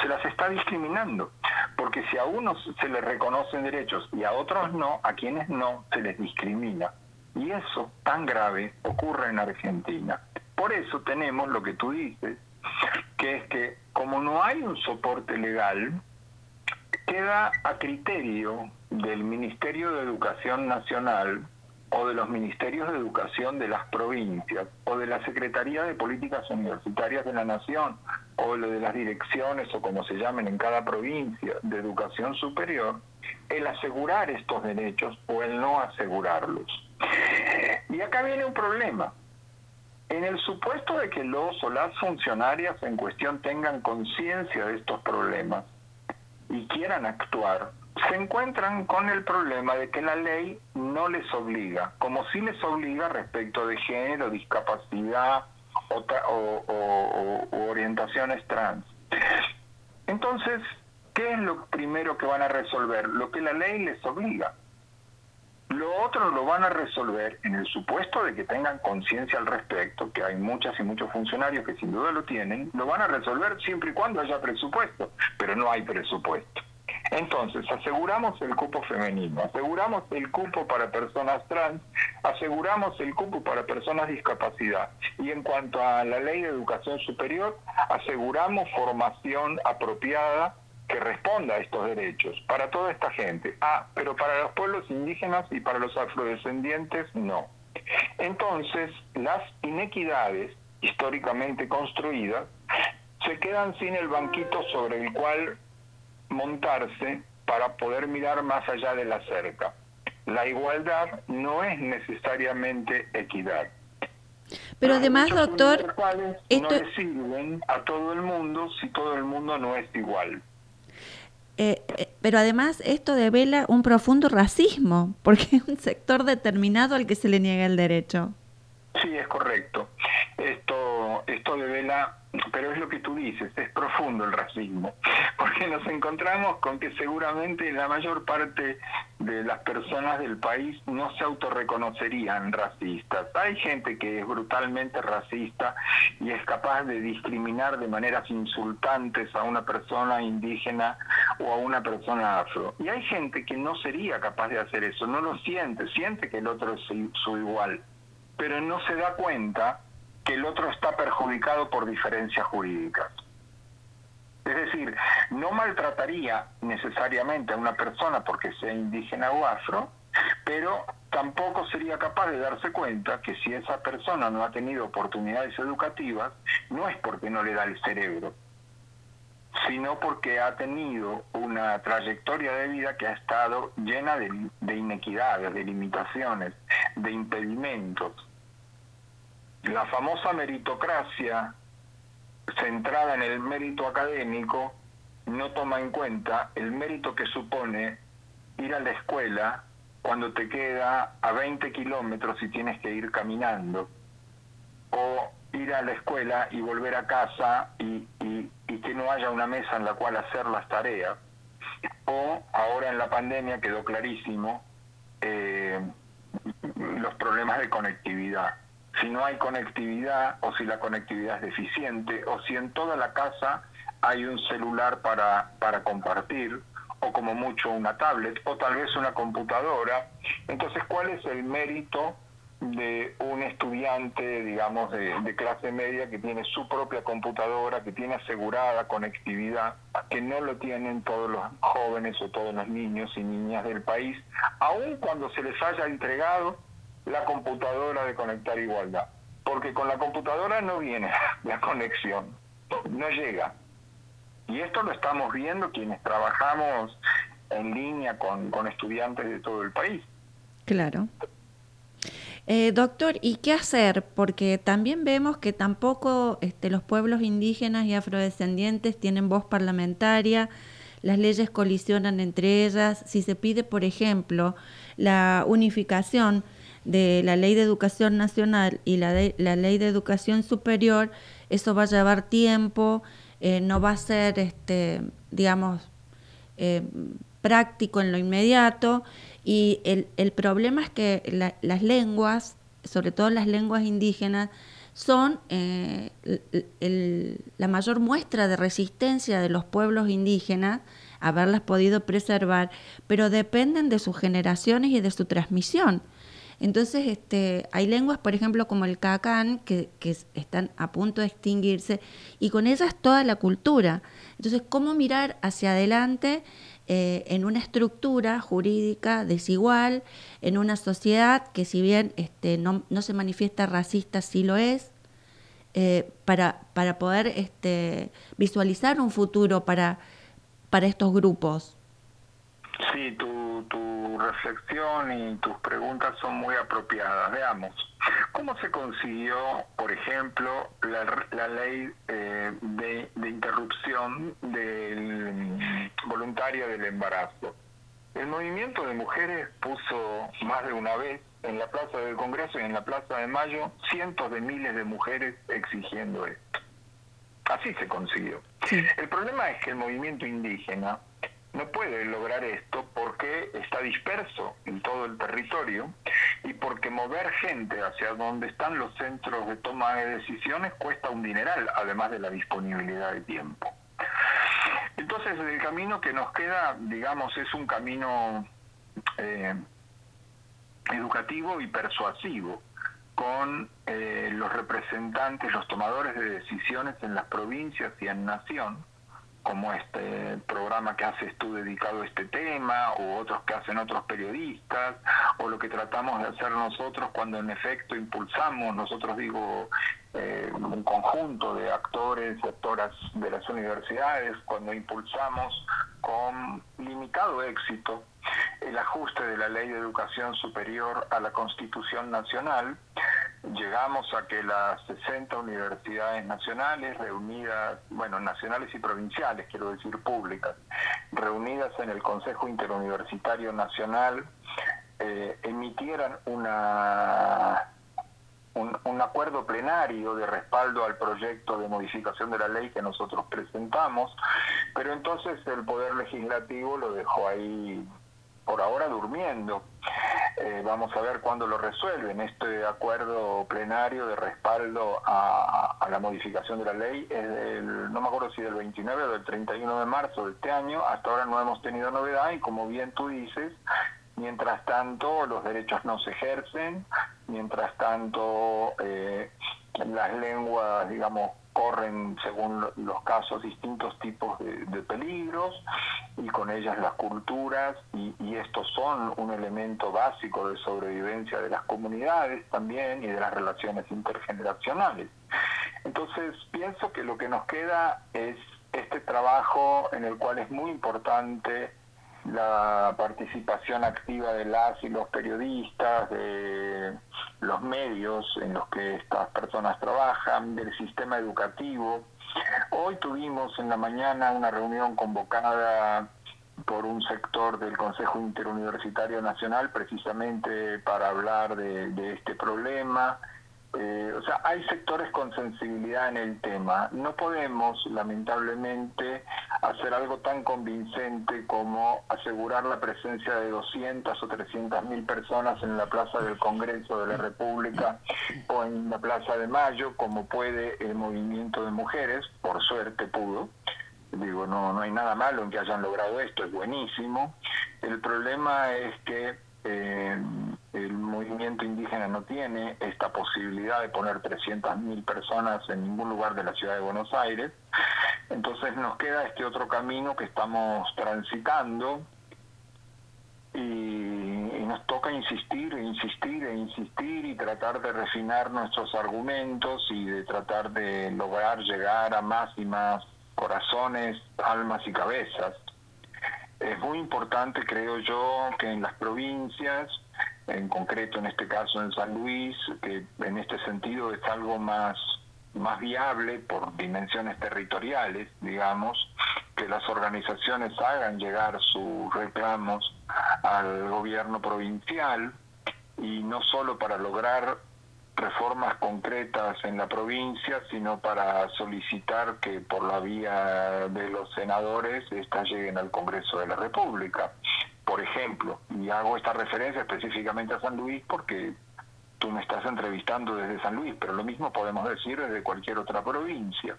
se las está discriminando, porque si a unos se les reconocen derechos y a otros no, a quienes no se les discrimina. Y eso tan grave ocurre en Argentina. Por eso tenemos lo que tú dices, que es que como no hay un soporte legal, queda a criterio del Ministerio de Educación Nacional o de los ministerios de educación de las provincias o de la Secretaría de Políticas Universitarias de la Nación o de las direcciones o como se llamen en cada provincia de educación superior, el asegurar estos derechos o el no asegurarlos. Y acá viene un problema. En el supuesto de que los o las funcionarias en cuestión tengan conciencia de estos problemas y quieran actuar, se encuentran con el problema de que la ley no les obliga, como si les obliga respecto de género, discapacidad o, orientaciones trans. Entonces, ¿qué es lo primero que van a resolver? Lo que la ley les obliga. Lo otro lo van a resolver en el supuesto de que tengan conciencia al respecto, que hay muchas y muchos funcionarios que sin duda lo tienen, lo van a resolver siempre y cuando haya presupuesto, pero no hay presupuesto. Entonces, aseguramos el cupo femenino, aseguramos el cupo para personas trans, aseguramos el cupo para personas discapacidad. Y en cuanto a la ley de educación superior, aseguramos formación apropiada que responda a estos derechos para toda esta gente. Ah, pero para los pueblos indígenas y para los afrodescendientes no. Entonces, las inequidades históricamente construidas se quedan sin el banquito sobre el cual montarse para poder mirar más allá de la cerca. La igualdad no es necesariamente equidad. Pero además, doctor, esto no le sirven a todo el mundo si todo el mundo no es igual. Eh, eh, pero además esto devela un profundo racismo, porque es un sector determinado al que se le niega el derecho. Sí, es correcto. Esto, esto devela pero es lo que tú dices, es profundo el racismo, <laughs> porque nos encontramos con que seguramente la mayor parte de las personas del país no se autorreconocerían racistas. Hay gente que es brutalmente racista y es capaz de discriminar de maneras insultantes a una persona indígena o a una persona afro. Y hay gente que no sería capaz de hacer eso, no lo siente, siente que el otro es su igual, pero no se da cuenta que el otro está perjudicado por diferencias jurídicas. Es decir, no maltrataría necesariamente a una persona porque sea indígena o afro, pero tampoco sería capaz de darse cuenta que si esa persona no ha tenido oportunidades educativas, no es porque no le da el cerebro, sino porque ha tenido una trayectoria de vida que ha estado llena de, de inequidades, de limitaciones, de impedimentos. La famosa meritocracia centrada en el mérito académico no toma en cuenta el mérito que supone ir a la escuela cuando te queda a 20 kilómetros y tienes que ir caminando, ir a la escuela y volver a casa y, que no haya una mesa en la cual hacer las tareas, o ahora en la pandemia quedó clarísimo eh, los problemas de conectividad si no hay conectividad o si la conectividad es deficiente o si en toda la casa hay un celular para, para compartir o como mucho una tablet o tal vez una computadora. Entonces, ¿cuál es el mérito de un estudiante, digamos, de, clase media que tiene su propia computadora, que tiene asegurada conectividad, que no lo tienen todos los jóvenes o todos los niños y niñas del país, aun cuando se les haya entregado la computadora de Conectar Igualdad. Porque con la computadora no viene <laughs> la conexión, no llega. Y esto lo estamos viendo quienes trabajamos en línea con, con estudiantes de todo el país. Claro. Eh, doctor, ¿y qué hacer? Porque también vemos que tampoco este, los pueblos indígenas y afrodescendientes tienen voz parlamentaria, las leyes colisionan entre ellas. Si se pide, por ejemplo, la unificación de la ley de educación nacional y la, la ley de educación superior, eso va a llevar tiempo, eh, no va a ser, este, digamos, eh, práctico en lo inmediato y el, el problema es que las lenguas, sobre todo las lenguas indígenas, son eh, la mayor muestra de resistencia de los pueblos indígenas, haberlas podido preservar, pero dependen de sus generaciones y de su transmisión. Entonces, este, hay lenguas, por ejemplo, como el cacán, que, que, están a punto de extinguirse, y con ellas toda la cultura. Entonces, ¿cómo mirar hacia adelante eh, en una estructura jurídica desigual, en una sociedad que si bien este, no, no se manifiesta racista, sí lo es, eh, para, para poder este, visualizar un futuro para, para estos grupos. Sí, tu, tu reflexión y tus preguntas son muy apropiadas. Veamos, ¿cómo se consiguió, por ejemplo, la, la ley eh, de, de, interrupción del, voluntaria del embarazo? El movimiento de mujeres puso más de una vez en la Plaza del Congreso y en la Plaza de Mayo cientos de miles de mujeres exigiendo esto. Así se consiguió. El problema es que el movimiento indígena no puede lograr esto porque está disperso en todo el territorio y porque mover gente hacia donde están los centros de toma de decisiones cuesta un dineral, además de la disponibilidad de tiempo. Entonces el camino que nos queda, digamos, es un camino eh, educativo y persuasivo con eh, los representantes, los tomadores de decisiones en las provincias y en nación, como este programa que haces tú dedicado a este tema, o otros que hacen otros periodistas, o lo que tratamos de hacer nosotros cuando en efecto impulsamos, nosotros digo, eh, un conjunto de actores y actoras de las universidades, cuando impulsamos con limitado éxito el ajuste de la ley de educación superior a la Constitución Nacional, llegamos a que las 60 universidades nacionales reunidas, bueno, nacionales y provinciales, quiero decir públicas, reunidas en el Consejo Interuniversitario Nacional, eh, emitieran una un, un, acuerdo plenario de respaldo al proyecto de modificación de la ley que nosotros presentamos, pero entonces el Poder Legislativo lo dejó ahí por ahora durmiendo. Eh, vamos a ver cuándo lo resuelven. Este acuerdo plenario de respaldo a, la modificación de la ley es del, no me acuerdo si del 29 o del 31 de marzo de este año. Hasta ahora no hemos tenido novedad y como bien tú dices, mientras tanto los derechos no se ejercen, mientras tanto eh, las lenguas, digamos, corren según los casos distintos tipos de, peligros y con ellas las culturas y, estos son un elemento básico de sobrevivencia de las comunidades también y de las relaciones intergeneracionales. Entonces pienso que lo que nos queda es este trabajo en el cual es muy importante la participación activa de las y los periodistas, de los medios en los que estas personas trabajan, del sistema educativo. Hoy tuvimos en la mañana una reunión convocada por un sector del Consejo Interuniversitario Nacional precisamente para hablar de, este problema eh, o sea, hay sectores con sensibilidad en el tema. No podemos, lamentablemente, hacer algo tan convincente como asegurar la presencia de 200 o 300 mil personas en la Plaza del Congreso de la República o en la Plaza de Mayo, como puede el movimiento de mujeres, por suerte pudo. Digo, no, no hay nada malo en que hayan logrado esto, es buenísimo. El problema es que eh, el movimiento indígena no tiene esta posibilidad de poner 300.000 personas en ningún lugar de la ciudad de Buenos Aires. Entonces nos queda este otro camino que estamos transitando y, nos toca insistir, e insistir, e insistir y tratar de refinar nuestros argumentos y de tratar de lograr llegar a más y más corazones, almas y cabezas. Es muy importante, creo yo, que en las provincias, en concreto en este caso en San Luis, que en este sentido es algo más, más viable por dimensiones territoriales, digamos, que las organizaciones hagan llegar sus reclamos al gobierno provincial y no solo para lograr reformas concretas en la provincia, sino para solicitar que por la vía de los senadores estas lleguen al Congreso de la República. Por ejemplo, y hago esta referencia específicamente a San Luis porque tú me estás entrevistando desde San Luis, pero lo mismo podemos decir desde cualquier otra provincia.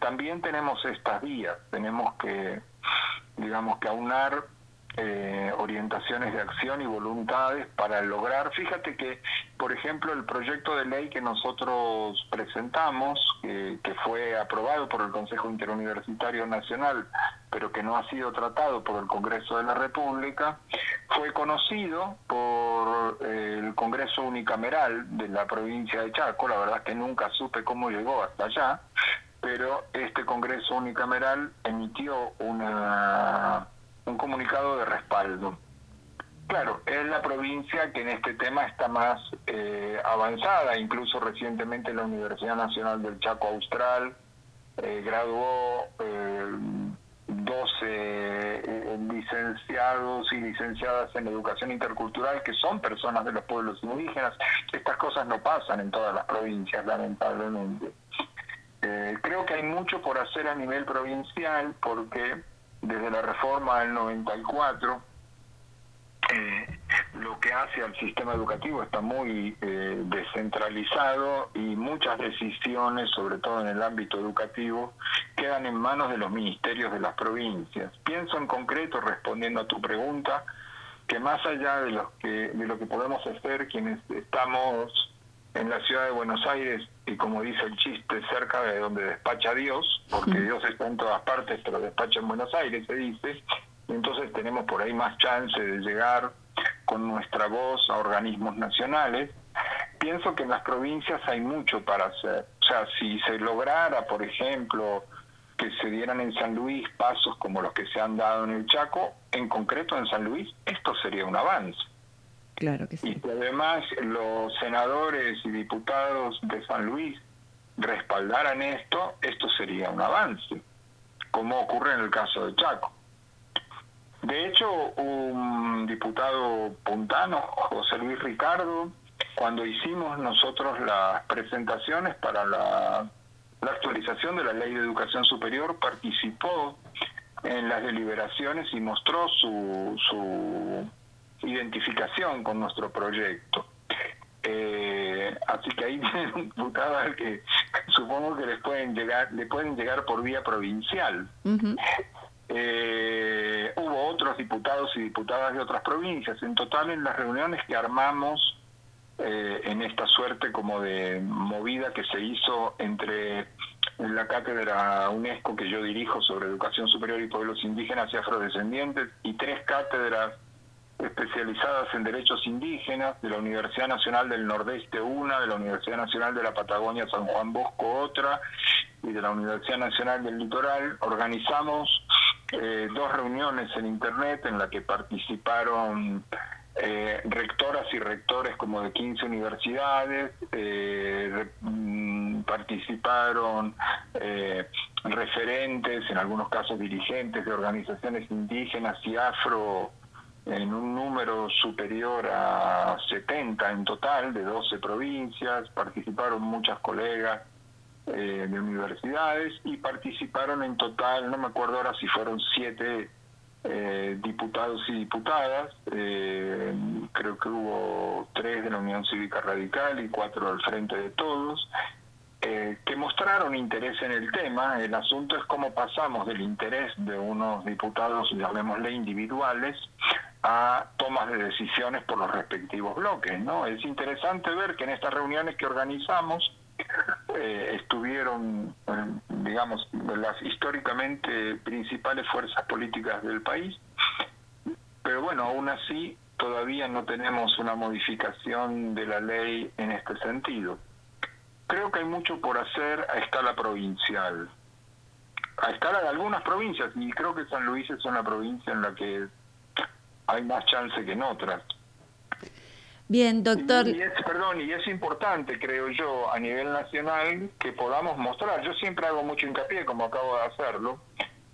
También tenemos estas vías, tenemos que, digamos, que aunar eh, orientaciones de acción y voluntades para lograr, fíjate que, por ejemplo, el proyecto de ley que nosotros presentamos, que fue aprobado por el Consejo Interuniversitario Nacional, pero que no ha sido tratado por el Congreso de la República, fue conocido por eh, el Congreso Unicameral de la provincia de Chaco, la verdad que nunca supe cómo llegó hasta allá, pero este Congreso Unicameral emitió una un comunicado de respaldo. Claro, es la provincia que en este tema está más eh, avanzada, incluso recientemente la Universidad Nacional del Chaco Austral eh, graduó 12 eh, licenciados y licenciadas en educación intercultural que son personas de los pueblos indígenas. Estas cosas no pasan en todas las provincias, lamentablemente. creo que hay mucho por hacer a nivel provincial porque desde la reforma del 94, eh, lo que hace al sistema educativo está muy eh, descentralizado y muchas decisiones, sobre todo en el ámbito educativo, quedan en manos de los ministerios de las provincias. Pienso en concreto, respondiendo a tu pregunta, que más allá de lo que, de lo que podemos hacer quienes estamos en la ciudad de Buenos Aires y como dice el chiste, cerca de donde despacha Dios, porque Dios está en todas partes, pero despacha en Buenos Aires, se dice, y entonces tenemos por ahí más chance de llegar con nuestra voz a organismos nacionales. Pienso que en las provincias hay mucho para hacer. O sea, si se lograra, por ejemplo, que se dieran en San Luis pasos como los que se han dado en el Chaco, en concreto en San Luis, esto sería un avance. Claro que sí. Y que además los senadores y diputados de San Luis respaldaran esto, esto sería un avance, como ocurre en el caso de Chaco. De hecho, un diputado puntano, José Luis Ricardo, cuando hicimos nosotros las presentaciones para la, la actualización de la ley de educación superior, participó en las deliberaciones y mostró su, su identificación con nuestro proyecto. Eh, así que ahí <laughs> tienen un diputado que supongo que les pueden llegar, le pueden llegar por vía provincial. Eh, hubo otros diputados y diputadas de otras provincias. En total, en las reuniones que armamos eh, en esta suerte como de movida que se hizo entre la cátedra UNESCO que yo dirijo sobre educación superior y pueblos indígenas y afrodescendientes y tres cátedras especializadas en derechos indígenas, de la Universidad Nacional del Nordeste una, de la Universidad Nacional de la Patagonia San Juan Bosco otra, y de la Universidad Nacional del Litoral, organizamos eh, dos reuniones en Internet en las que participaron eh, rectoras y rectores como de 15 universidades, eh, mm, participaron referentes, en algunos casos dirigentes de organizaciones indígenas y afro en un número superior a 70 en total, de 12 provincias, participaron muchas colegas eh, de universidades y participaron en total, no me acuerdo ahora si fueron siete eh, diputados y diputadas, eh, creo que hubo tres de la Unión Cívica Radical y cuatro del Frente de Todos, que mostraron interés en el tema. El asunto es cómo pasamos del interés de unos diputados, llamémosle individuales, a tomas de decisiones por los respectivos bloques. ¿no? Es interesante ver que en estas reuniones que organizamos eh, estuvieron, eh, digamos, las históricamente principales fuerzas políticas del país, pero bueno, aún así todavía no tenemos una modificación de la ley en este sentido. Creo que hay mucho por hacer a escala provincial, a escala de algunas provincias, y creo que San Luis es una provincia en la que hay más chance que en otras. Bien, doctor. Y es, perdón, y es importante, creo yo, a nivel nacional que podamos mostrar, yo siempre hago mucho hincapié, como acabo de hacerlo,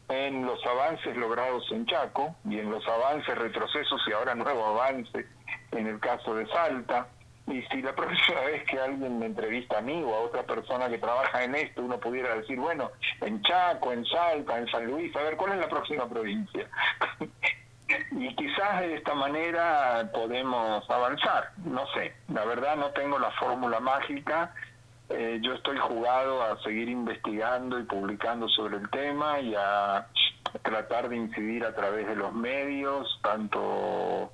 en los avances logrados en Chaco y en los avances, retrocesos y ahora nuevo avance en el caso de Salta. Y si la <laughs> próxima vez que alguien me entrevista a mí o a otra persona que trabaja en esto, uno pudiera decir, bueno, en Chaco, en Salta, en San Luis, a ver, ¿cuál es la próxima provincia? <laughs> y quizás de esta manera podemos avanzar. No sé, la verdad no tengo la fórmula mágica. Eh, yo estoy jugado a seguir investigando y publicando sobre el tema y a tratar de incidir a través de los medios, tanto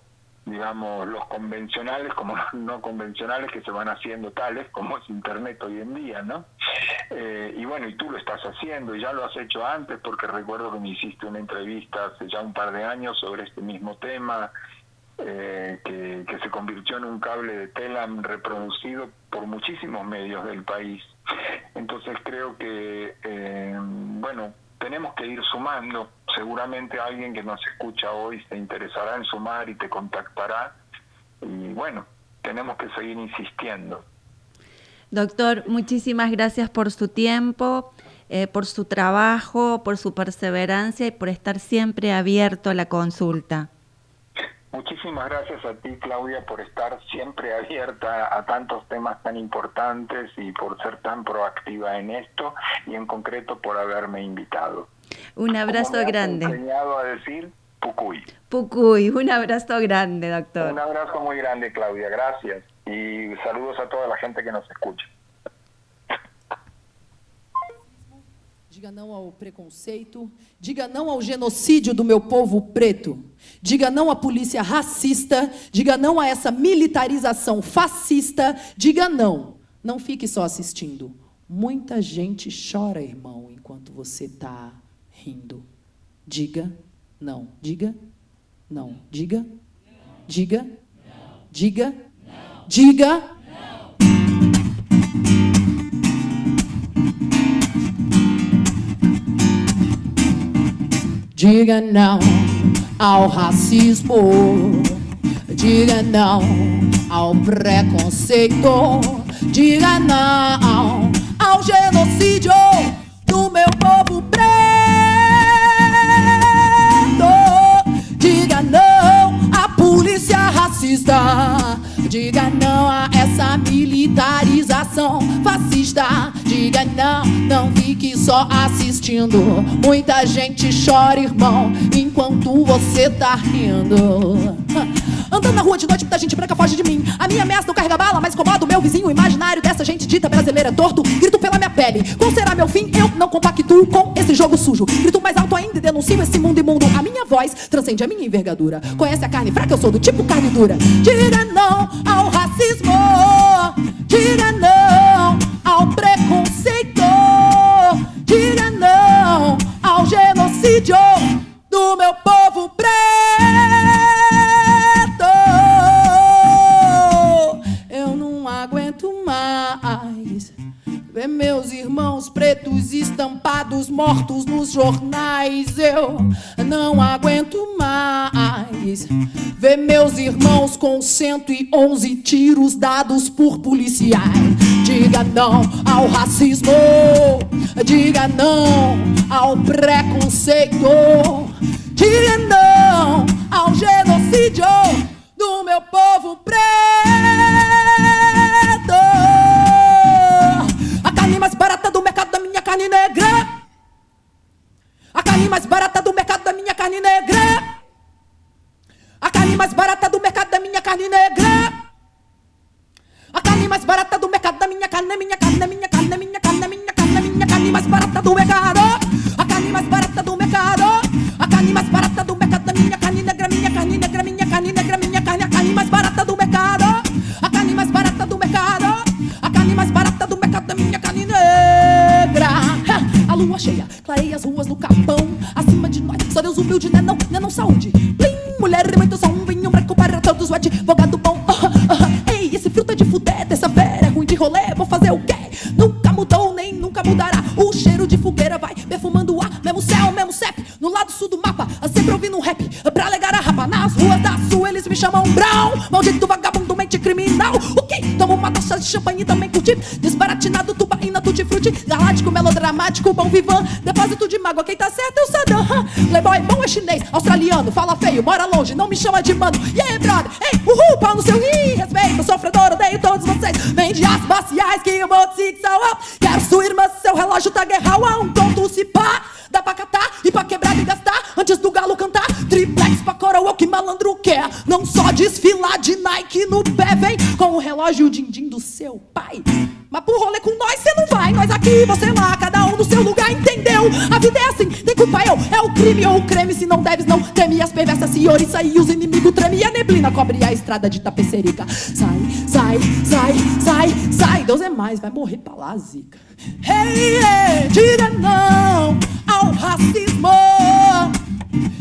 digamos, los convencionales como <laughs> los no convencionales que se van haciendo tales como es Internet hoy en día, ¿no? Eh, y bueno, y tú lo estás haciendo, y ya lo has hecho antes, porque recuerdo que me hiciste una entrevista hace ya un par de años sobre este mismo tema, eh, que, que, se convirtió en un cable de Telam reproducido por muchísimos medios del país. Entonces creo que, eh, bueno, tenemos que ir sumando. Seguramente alguien que nos escucha hoy se interesará en sumar y te contactará. Y bueno, tenemos que seguir insistiendo. Doctor, muchísimas gracias por su tiempo, eh, por su trabajo, por su perseverancia y por estar siempre abierto a la consulta. Muchísimas gracias a ti, Claudia, por estar siempre abierta a tantos temas tan importantes y por ser tan proactiva en esto y en concreto por haberme invitado. Un abrazo me grande. enseñado a decir Pucuy. Pucuy, un abrazo grande, doctor. Un abrazo muy grande, Claudia. Gracias. Y saludos a toda la gente que nos escucha. Diga não ao preconceito, diga não ao genocídio do meu povo preto, diga não à polícia racista, diga não a essa militarização fascista, diga não. Não fique só assistindo. Muita gente chora, irmão, enquanto você está rindo. Diga não. Diga não. Diga. Diga. Diga. Diga. Diga não ao racismo. Diga não ao preconceito. Diga não ao genocídio do meu povo preto. Diga não à polícia racista. Diga não a essa fascista. Diga não, não fique só assistindo. Muita gente chora, irmão, enquanto você tá rindo. <laughs> Andando na rua de noite, muita gente branca foge de mim. A minha ameaça não carrega bala, mas incomoda o meu vizinho imaginário dessa gente dita brasileira torto. Grito pela minha pele. Qual será meu fim? Eu não compactuo com esse jogo sujo. Grito mais alto ainda e denuncio esse mundo imundo. A minha voz transcende a minha envergadura. Conhece a carne fraca? Eu sou do tipo carne dura. Diga não ao racismo. Diga não genocídio do meu povo preto. Eu não aguento mais ver meus irmãos pretos estampados mortos nos jornais. Eu não aguento mais ver meus irmãos com 111 tiros dados por policiais. Diga não ao racismo, diga não ao preconceito. Diga não ao genocídio do meu povo preto. A carne mais barata do mercado da minha carne negra. A carne mais barata do mercado da minha carne negra. A carne mais barata do mercado da minha carne negra. Carne mais barata do mercado minha carne, minha carne, minha carne, minha carne, minha carne, minha carne mais barata do mercado. A carne mais barata do mercado. A carne mais barata do mercado minha carne negra, minha carne negra, minha carne negra, minha carne, a carne mais barata do mercado. A carne mais barata do mercado. A carne mais barata do mercado minha carne negra. A lua cheia, clareia as ruas no capão. Acima de nós, só Deus humilde, né não, né não saúde. Mulher e muito som, vinho branco para todos, o advogado bom. É de fuder, terça-feira é ruim de rolê, vou fazer o quê? Nunca mudou, nem nunca mudará. O cheiro de fogueira vai perfumando o ar, mesmo céu, mesmo CEP. No lado sul do mapa, sempre ouvindo um rap. Pra alegar a rapa nas ruas da sul, eles me chamam Brown. Maldito vagabundo, mente criminal. O quê? Tomo uma taça de champanhe e também curti. Desbaratinado, tubaína, tutti-frutti. Galáctico, melodramático, bom vivan. Depósito de mágoa, quem tá certo é o Saddam. Hã? Playboy bom é chinês, australiano, fala feio, mora longe, não me chama de mano. E aí, brother? Ei, uhul, pau no seu ri, respeito, sofredor, odeio todos vocês. Vem de aço baciais que vou te salvar. Quero sua irmã, seu relógio tá guerral a um ponto se pá. Dá pra catar e pra quebrar e gastar antes do galo pra coroa, que malandro quer. Não só desfilar de Nike no pé, vem com o relógio din-din do seu pai. Mas pro rolê com nós cê não vai, nós aqui, você lá, cada um no seu lugar, entendeu? A vida é assim, tem culpa eu, é o crime ou o creme, se não deves não teme as perversas senhoriça e os inimigos treme e a neblina cobre a estrada de tapecerica. Sai, sai, sai, sai, sai, Deus é mais, vai morrer pra lá, zica. Hey, hey, diga não ao racismo,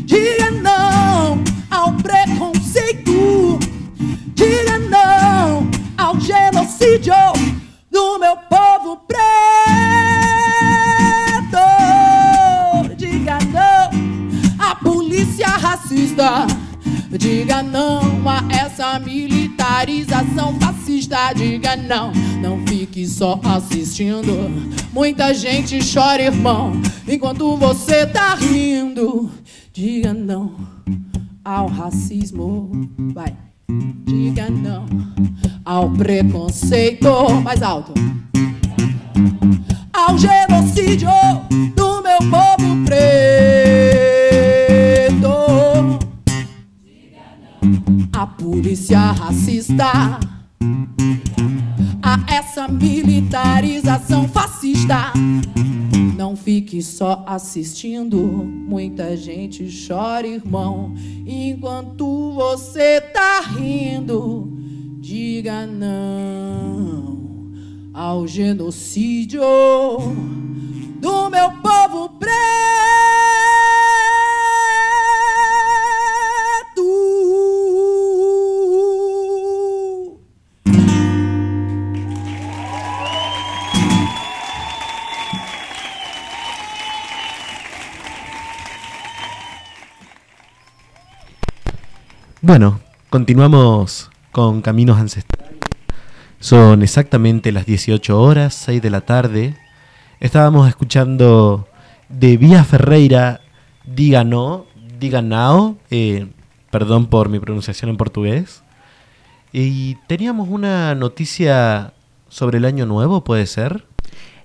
diga não ao preconceito, diga não ao genocídio do meu povo preto. Diga não à polícia racista. Diga não a essa militarização fascista. Diga não, não fique só assistindo. Muita gente chora, irmão, enquanto você tá rindo. Diga não ao racismo. Vai. Diga não ao preconceito. Mais alto. Ao genocídio do meu povo preto. A polícia racista. A essa militarização fascista. Não fique só assistindo, muita gente chora, irmão. Enquanto você tá rindo, diga não ao genocídio do meu povo preto. Bueno, continuamos con Caminos Ancestrales. Son exactamente las 18 horas, 6 de la tarde. Estábamos escuchando de Vía Ferreira, Diga No, Diga Now, eh, perdón por mi pronunciación en portugués. Y teníamos una noticia sobre el año nuevo, ¿puede ser?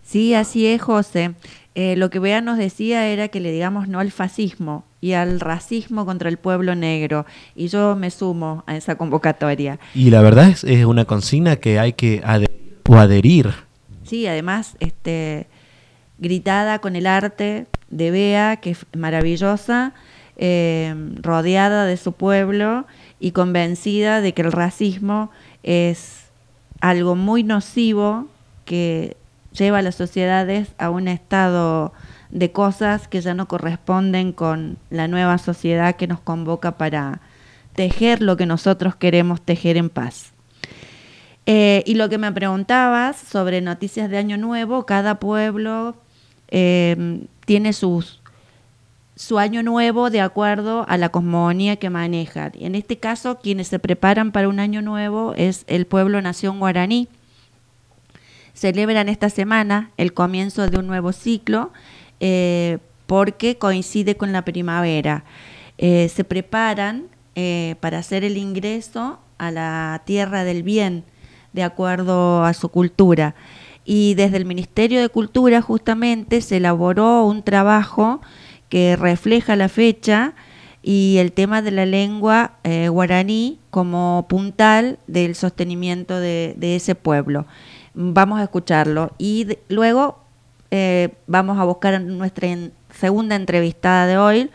Sí, así es, José. Eh, lo que Bea nos decía era que le digamos no al fascismo y al racismo contra el pueblo negro. Y yo me sumo a esa convocatoria. Y la verdad es, es una consigna que hay que adherir o adherir. Sí, además, este, gritada con el arte de Bea, que es maravillosa, eh, rodeada de su pueblo y convencida de que el racismo es algo muy nocivo que lleva a las sociedades a un estado de cosas que ya no corresponden con la nueva sociedad que nos convoca para tejer lo que nosotros queremos tejer en paz. Eh, y lo que me preguntabas sobre noticias de Año Nuevo, cada pueblo eh, tiene sus, su año nuevo de acuerdo a la cosmogonía que manejan. Y en este caso, quienes se preparan para un año nuevo es el pueblo nación guaraní. Celebran esta semana el comienzo de un nuevo ciclo eh, porque coincide con la primavera. eh, se preparan eh, para hacer el ingreso a la tierra del bien, de acuerdo a su cultura. Y desde el Ministerio de Cultura justamente se elaboró un trabajo que refleja la fecha y el tema de la lengua guaraní como puntal del sostenimiento de, ese pueblo. Vamos a escucharlo y luego eh, vamos a buscar nuestra segunda entrevistada de hoy,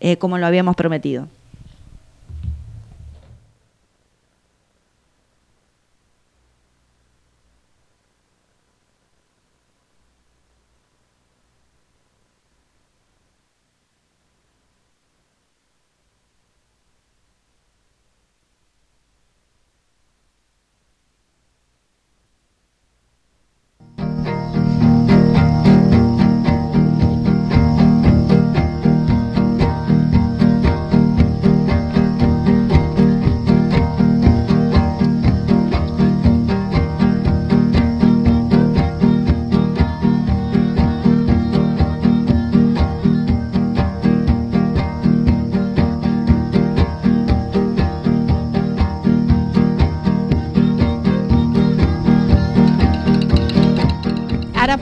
eh, como lo habíamos prometido.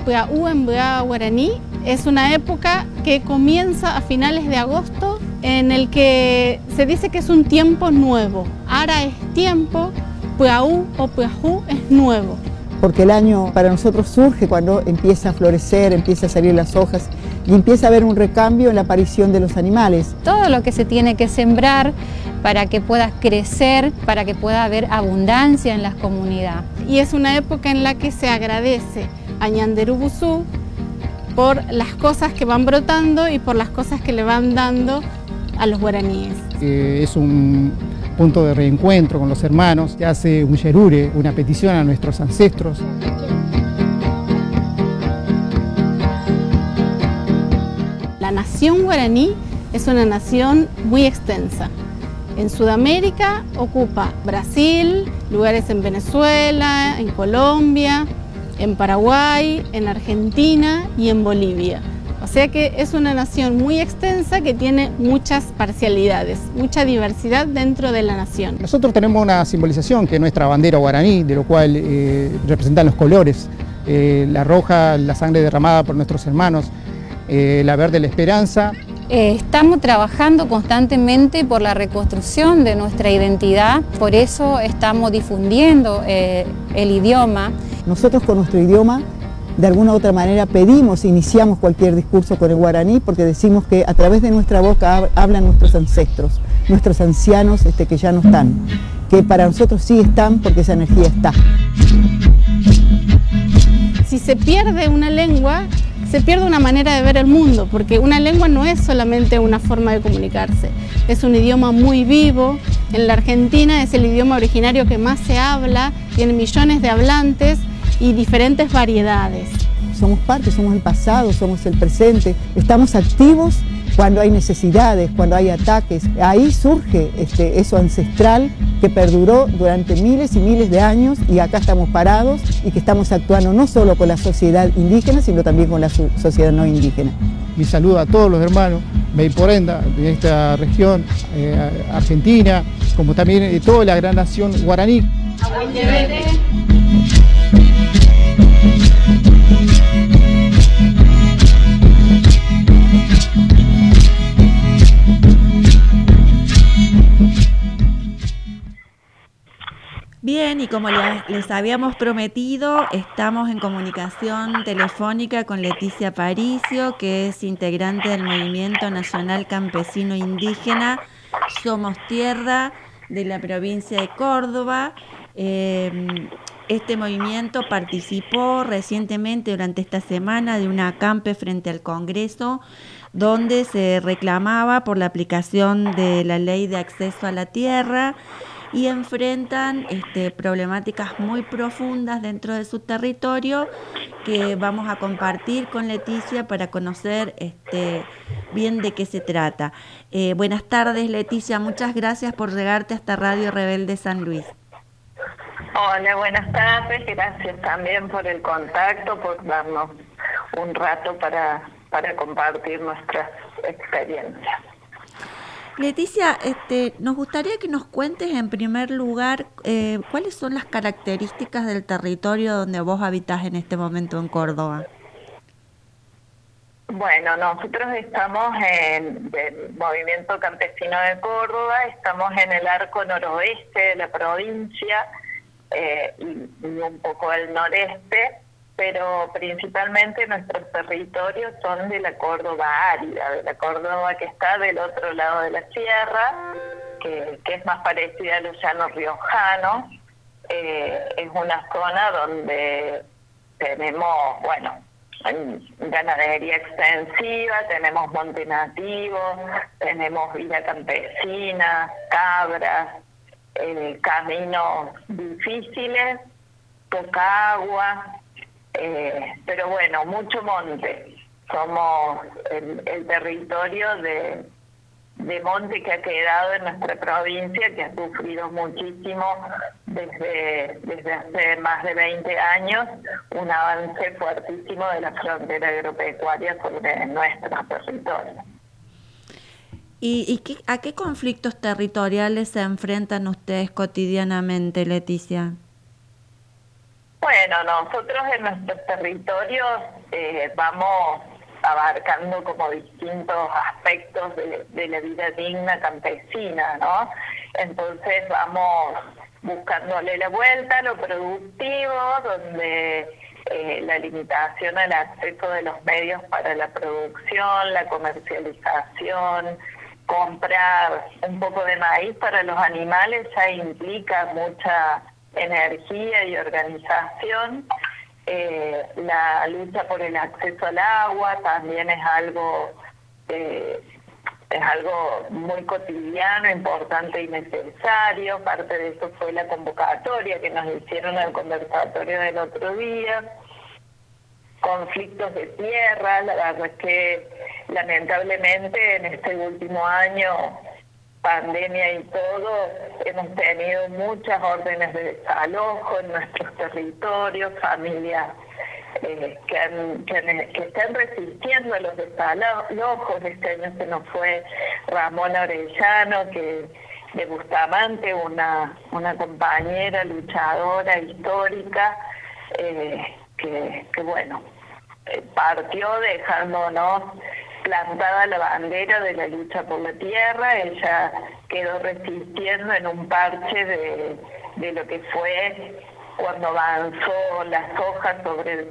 U en guaraní es una época que comienza a finales de agosto en el que se dice que es un tiempo nuevo. Ara es tiempo, Puaú o Puajú es nuevo. Porque el año para nosotros surge cuando empieza a florecer, empieza a salir las hojas y empieza a haber un recambio en la aparición de los animales. Todo lo que se tiene que sembrar para que pueda crecer, para que pueda haber abundancia en las comunidades. Y es una época en la que se agradece a Ñanderubusú por las cosas que van brotando y por las cosas que le van dando a los guaraníes. es un punto de reencuentro con los hermanos, que hace un yerure, una petición a nuestros ancestros. La nación guaraní es una nación muy extensa. En Sudamérica ocupa Brasil, lugares en Venezuela, en Colombia, en Paraguay, en Argentina y en Bolivia. O sea que es una nación muy extensa que tiene muchas parcialidades, mucha diversidad dentro de la nación. Nosotros tenemos una simbolización que es nuestra bandera guaraní, de lo cual eh, representan los colores, eh, la roja, la sangre derramada por nuestros hermanos, eh, la verde, la esperanza. estamos trabajando constantemente por la reconstrucción de nuestra identidad, por eso estamos difundiendo el idioma. Nosotros con nuestro idioma, de alguna u otra manera, pedimos, iniciamos cualquier discurso con el guaraní porque decimos que a través de nuestra boca hablan nuestros ancestros, nuestros ancianos este, que ya no están, que para nosotros sí están porque esa energía está. Si se pierde una lengua, se pierde una manera de ver el mundo, porque una lengua no es solamente una forma de comunicarse, es un idioma muy vivo. En la Argentina es el idioma originario que más se habla, tiene millones de hablantes y diferentes variedades. Somos parte, somos el pasado, somos el presente, estamos activos cuando hay necesidades, cuando hay ataques. Ahí surge este, eso ancestral que perduró durante miles y miles de años y acá estamos parados y que estamos actuando no solo con la sociedad indígena, sino también con la sociedad no indígena. Mi saludo a todos los hermanos Meiporenda de esta región, eh, Argentina, como también de toda la gran nación guaraní. Bien, y como les habíamos prometido, estamos en comunicación telefónica con Leticia Paricio, que es integrante del Movimiento Nacional Campesino Indígena Somos Tierra de la provincia de Córdoba. Em, este movimiento participó recientemente durante esta semana de una acampe frente al Congreso donde se reclamaba por la aplicación de la ley de acceso a la tierra y enfrentan este, problemáticas muy profundas dentro de su territorio que vamos a compartir con Leticia para conocer este, bien de qué se trata. Eh, buenas tardes Leticia, muchas gracias por llegarte hasta Radio Rebelde San Luis. Hola, buenas tardes, gracias también por el contacto, por darnos un rato para, para compartir nuestras experiencias. Leticia, este, nos gustaría que nos cuentes en primer lugar eh, cuáles son las características del territorio donde vos habitas en este momento en Córdoba. Bueno, nosotros estamos en el Movimiento Campesino de Córdoba, estamos en el arco noroeste de la provincia eh, y, un poco al noreste, pero principalmente nuestros territorios son de la Córdoba árida, de la Córdoba que está del otro lado de la sierra, que, es más parecida a los llanos riojanos. Eh, es una zona donde tenemos, bueno, ganadería extensiva, tenemos monte nativo, tenemos vida campesina, cabras, eh, caminos difíciles, poca agua, eh, pero bueno, mucho monte. Somos el territorio de, de monte que ha quedado en nuestra provincia, que ha sufrido muchísimo desde, desde hace más de 20 años, un avance fuertísimo de la frontera agropecuaria sobre nuestro territorio. ¿Y, y a qué conflictos territoriales se enfrentan ustedes cotidianamente, Leticia? Bueno, nosotros en nuestros territorios eh, vamos abarcando como distintos aspectos de, la vida digna campesina, ¿no? Entonces vamos buscándole la vuelta a lo productivo, donde eh, la limitación al acceso de los medios para la producción, la comercialización, comprar un poco de maíz para los animales ya implica mucha energía y organización. Eh, la lucha por el acceso al agua también es algo eh, es algo muy cotidiano, importante y necesario. Parte de eso fue la convocatoria que nos hicieron el conversatorio del otro día. Conflictos de tierra, la verdad es que lamentablemente en este último año pandemia y todo, hemos tenido muchas órdenes de desalojo en nuestros territorios, familias eh, que, están resistiendo a los desalojos. Este año se nos fue Ramón Orellano, que de Bustamante, una, una compañera luchadora histórica, eh, que, que bueno, eh, partió dejándonos plantada la bandera de la lucha por la tierra, ella quedó resistiendo en un parche de, de lo que fue cuando avanzó las hojas sobre,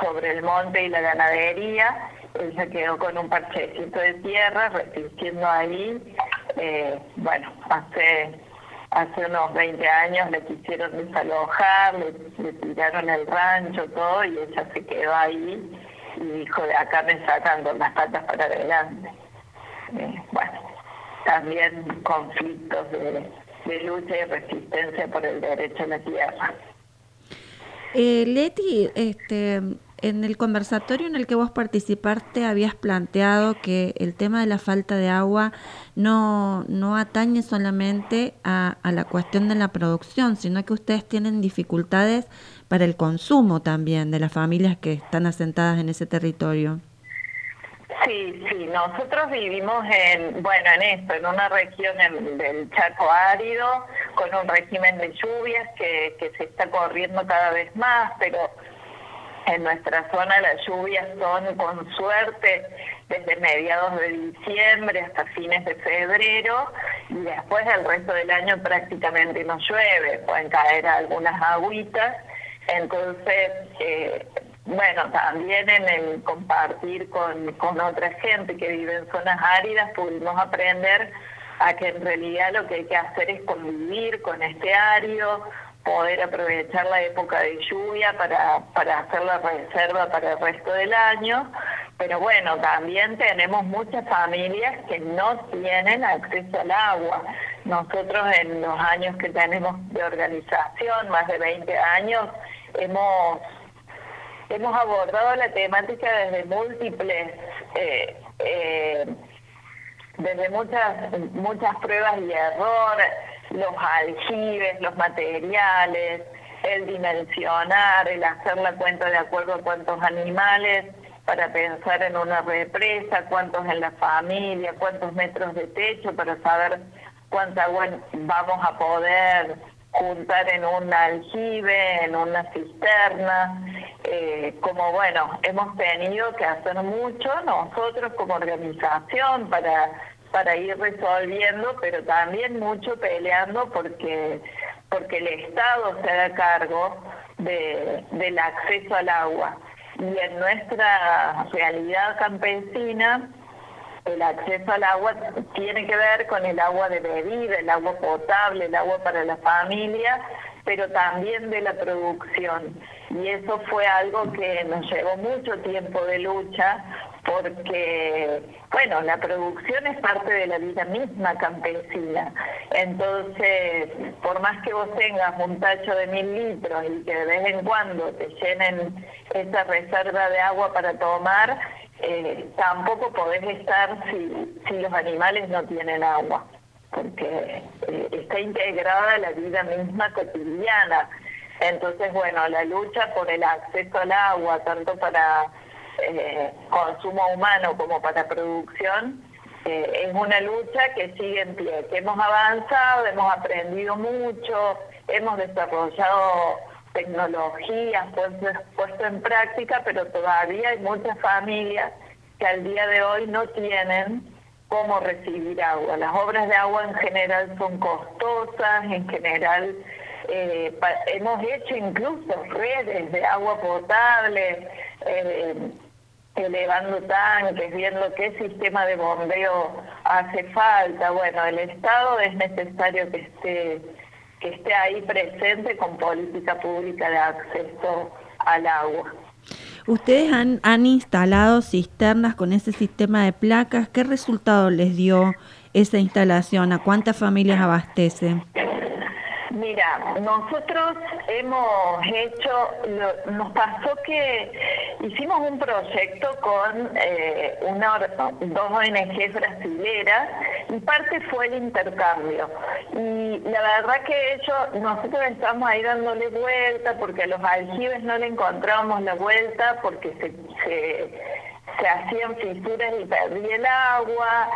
sobre el monte y la ganadería, ella quedó con un parchecito de tierra resistiendo ahí. Eh, bueno, hace hace unos 20 años le quisieron desalojar, le tiraron el rancho, todo, y ella se quedó ahí y dijo, de acá me sacan con las patas para adelante. Eh, bueno, también conflictos de, lucha y resistencia por el derecho a la tierra. Eh, Leti, este, en el conversatorio en el que vos participaste habías planteado que el tema de la falta de agua no, no atañe solamente a, a la cuestión de la producción, sino que ustedes tienen dificultades para el consumo también de las familias que están asentadas en ese territorio. Sí, sí, nosotros vivimos en, bueno, en esto, en una región del Chaco árido, con un régimen de lluvias que, que se está corriendo cada vez más, pero en nuestra zona las lluvias son con suerte desde mediados de diciembre hasta fines de febrero y después el resto del año prácticamente no llueve, pueden caer algunas agüitas entonces, eh, bueno, también en el compartir con, con otra gente que vive en zonas áridas pudimos aprender a que en realidad lo que hay que hacer es convivir con este árido, poder aprovechar la época de lluvia para, para hacer la reserva para el resto del año. Pero bueno, también tenemos muchas familias que no tienen acceso al agua. Nosotros en los años que tenemos de organización, más de 20 años, hemos, hemos abordado la temática desde múltiples, eh, eh, desde muchas, muchas pruebas y error, los aljibes, los materiales, el dimensionar, el hacer la cuenta de acuerdo a cuántos animales para pensar en una represa, cuántos en la familia, cuántos metros de techo, para saber cuánta agua vamos a poder juntar en un aljibe, en una cisterna, eh, como bueno, hemos tenido que hacer mucho nosotros como organización para, para ir resolviendo, pero también mucho peleando porque, porque el Estado se haga cargo de, del acceso al agua. Y en nuestra realidad campesina, el acceso al agua tiene que ver con el agua de bebida, el agua potable, el agua para la familia, pero también de la producción. Y eso fue algo que nos llevó mucho tiempo de lucha porque, bueno, la producción es parte de la vida misma campesina. Entonces, por más que vos tengas un tacho de mil litros y que de vez en cuando te llenen esa reserva de agua para tomar, eh, tampoco podés estar si, si los animales no tienen agua, porque eh, está integrada la vida misma cotidiana. Entonces, bueno, la lucha por el acceso al agua, tanto para eh, consumo humano como para producción, es una lucha que sigue en pie, que hemos avanzado, hemos aprendido mucho, hemos desarrollado tecnologías puesto, en práctica, pero todavía hay muchas familias que al día de hoy no tienen cómo recibir agua. Las obras de agua en general son costosas, en general eh, hemos hecho incluso redes de agua potable, eh, elevando tanques, viendo qué sistema de bombeo hace falta. Bueno, el Estado es necesario que esté que esté ahí presente con política pública de acceso al agua. Ustedes han, han instalado cisternas con ese sistema de placas. ¿Qué resultado les dio esa instalación? ¿A cuántas familias abastece? Mira, nosotros hemos hecho, nos pasó que hicimos un proyecto con eh, una, dos ONGs brasileras y parte fue el intercambio. Y la verdad que ellos, nosotros estamos ahí dándole vuelta porque a los aljibes no le encontrábamos la vuelta porque se, se se hacían fisuras y perdía el agua,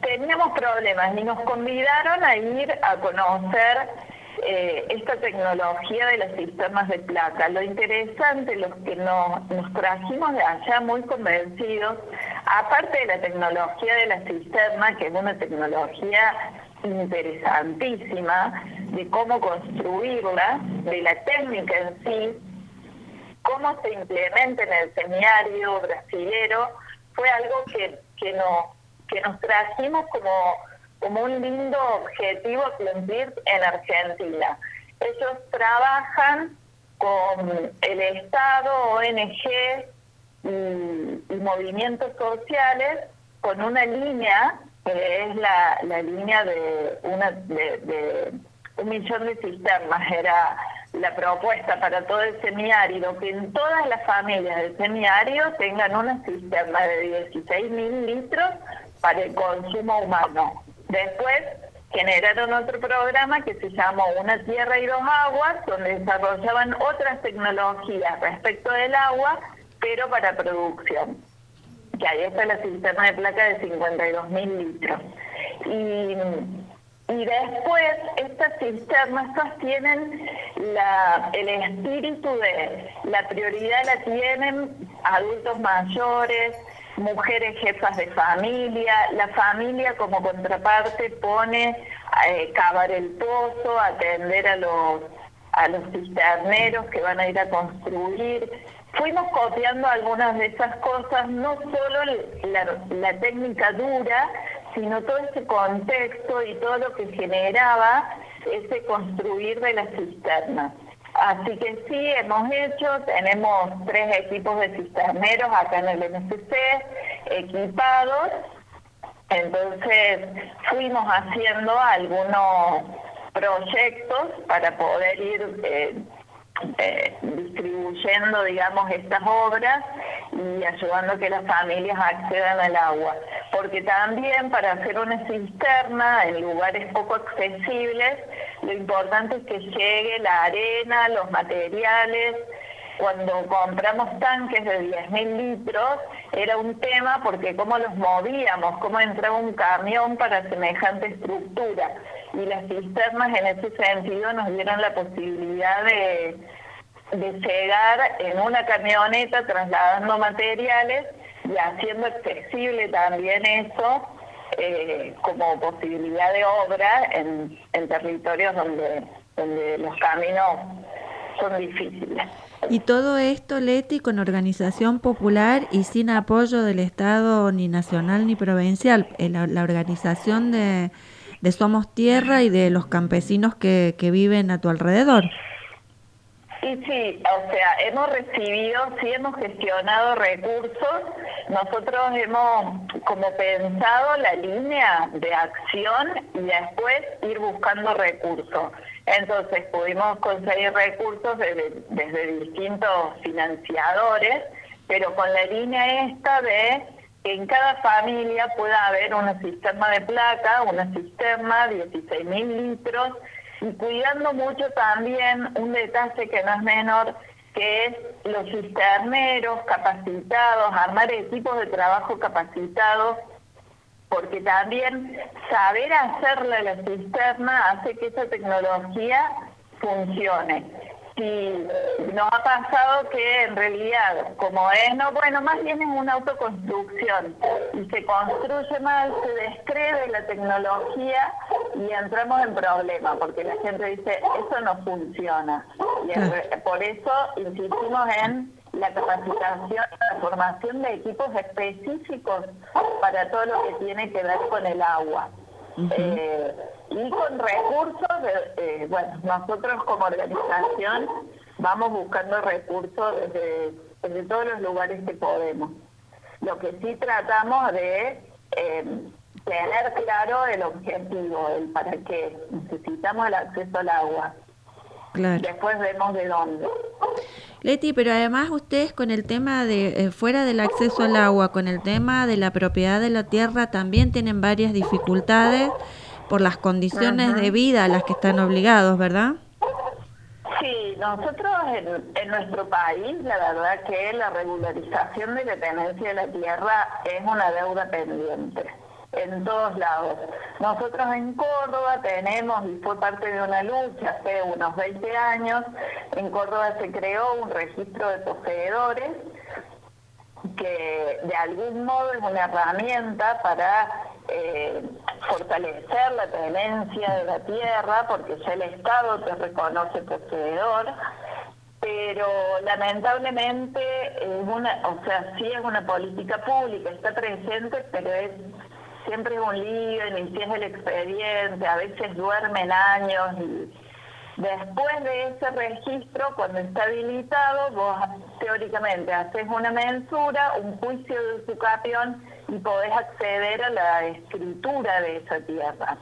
teníamos problemas y nos convidaron a ir a conocer eh, esta tecnología de los sistemas de placa. Lo interesante, los que nos, nos trajimos de allá muy convencidos, aparte de la tecnología de la cisterna, que es una tecnología interesantísima de cómo construirla, de la técnica en sí, cómo se implementa en el semiario brasilero, fue algo que, que, no, que nos trajimos como como un lindo objetivo cumplir en Argentina. Ellos trabajan con el Estado, ONG y, movimientos sociales con una línea que es la, línea de, una, de, un millón de cisternas, era la propuesta para todo el semiárido, que en todas las familias del semiárido tengan una cisterna de 16 mil litros para el consumo humano. Después generaron otro programa que se llamó Una Tierra y Dos Aguas, donde desarrollaban otras tecnologías respecto del agua, pero para producción. Que ahí está la cisterna de placa de 52 mil litros. Y, después estas cisternas sostienen la, el espíritu de la prioridad la tienen adultos mayores, mujeres jefas de familia, la familia como contraparte pone eh, cavar el pozo, atender a los a los cisterneros que van a ir a construir. Fuimos copiando algunas de esas cosas, no solo la, la técnica dura, sino todo ese contexto y todo lo que generaba ese construir de las cisternas. Así que sí, hemos hecho, tenemos tres equipos de cisterneros acá en el MCC equipados, entonces fuimos haciendo algunos proyectos para poder ir eh, eh, distribuyendo, digamos, estas obras y ayudando a que las familias accedan al agua. Porque también para hacer una cisterna en lugares poco accesibles, lo importante es que llegue la arena, los materiales, cuando compramos tanques de 10.000 litros, era un tema porque cómo los movíamos, cómo entraba un camión para semejante estructura. Y las cisternas en ese sentido nos dieron la posibilidad de, de llegar en una camioneta trasladando materiales y haciendo accesible también eso eh, como posibilidad de obra en, en territorios donde, donde los caminos son difíciles. Y todo esto, Leti, con organización popular y sin apoyo del Estado ni nacional ni provincial, eh, la, la organización de, de, Somos Tierra y de los campesinos que, que viven a tu alrededor. Y sí, o sea, hemos recibido, sí hemos gestionado recursos, nosotros hemos como pensado la línea de acción y después ir buscando recursos. Entonces pudimos conseguir recursos desde, desde distintos financiadores, pero con la línea esta de que en cada familia pueda haber una sistema de placa, una sistema, 16 mil litros, y cuidando mucho también un detalle que no es menor, que es los cisterneros capacitados, armar equipos de trabajo capacitados, porque también saber hacerle la cisterna hace que esa tecnología funcione si nos ha pasado que en realidad, como es, no, bueno, más bien es una autoconstrucción y se construye mal, se descree la tecnología y entramos en problemas porque la gente dice, eso no funciona. Y por eso insistimos en la capacitación, la formación de equipos específicos para todo lo que tiene que ver con el agua. Eh, y con recursos, eh, bueno, nosotros como organización vamos buscando recursos desde, desde, todos los lugares que podemos. Lo que sí tratamos de eh, tener claro el objetivo, el para qué. Necesitamos el acceso al agua. Después vemos de dónde. Leti, pero además ustedes con el tema de fuera del acceso al agua, con el tema de la propiedad de la tierra, también tienen varias dificultades por las condiciones de vida a las que están obligados, ¿verdad? Sí, nosotros en, nuestro país, la verdad que la regularización de la tenencia de la tierra es una deuda pendiente en todos lados. Nosotros en Córdoba tenemos, y fue parte de una lucha hace unos 20 años, en Córdoba se creó un registro de poseedores que de algún modo es una herramienta para eh, fortalecer la tenencia de la tierra, porque ya el Estado te reconoce poseedor, pero lamentablemente es una, o sea, sí es una política pública, está presente, pero es siempre es un lío, inicias el expediente, a veces duermen años y después de ese registro, cuando está habilitado, vos teóricamente haces una mensura, un juicio de usucapión y podés acceder a la escritura de esa tierra.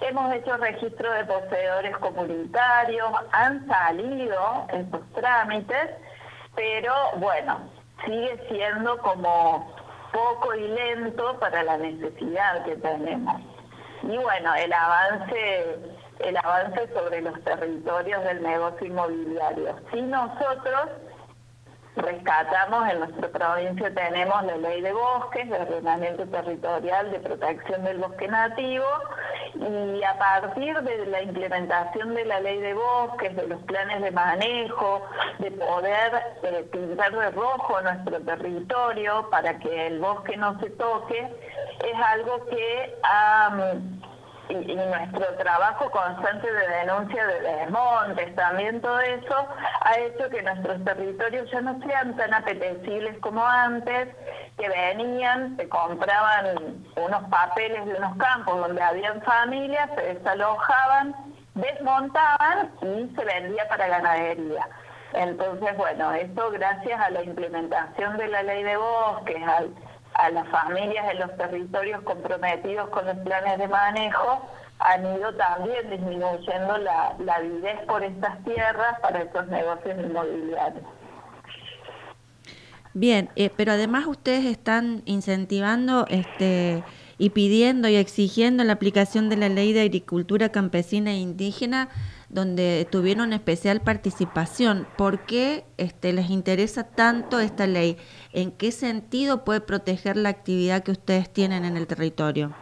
Hemos hecho registro de poseedores comunitarios, han salido esos trámites, pero bueno, sigue siendo como poco y lento para la necesidad que tenemos. Y bueno, el avance, el avance sobre los territorios del negocio inmobiliario. Si nosotros rescatamos en nuestra provincia tenemos la ley de bosques, de ordenamiento territorial, de protección del bosque nativo y a partir de la implementación de la ley de bosques, de los planes de manejo, de poder eh, pintar de rojo nuestro territorio para que el bosque no se toque, es algo que ha y, nuestro trabajo constante de denuncia de desmontes, también todo eso ha hecho que nuestros territorios ya no sean tan apetecibles como antes, que venían, se compraban unos papeles de unos campos donde habían familias, se desalojaban, desmontaban y se vendía para ganadería. Entonces, bueno, esto gracias a la implementación de la ley de bosques, al a las familias en los territorios comprometidos con los planes de manejo han ido también disminuyendo la, la avidez por estas tierras para estos negocios inmobiliarios. Bien, eh, pero además ustedes están incentivando este y pidiendo y exigiendo la aplicación de la ley de agricultura campesina e indígena donde tuvieron especial participación. ¿Por qué este, les interesa tanto esta ley? ¿En qué sentido puede proteger la actividad que ustedes tienen en el territorio?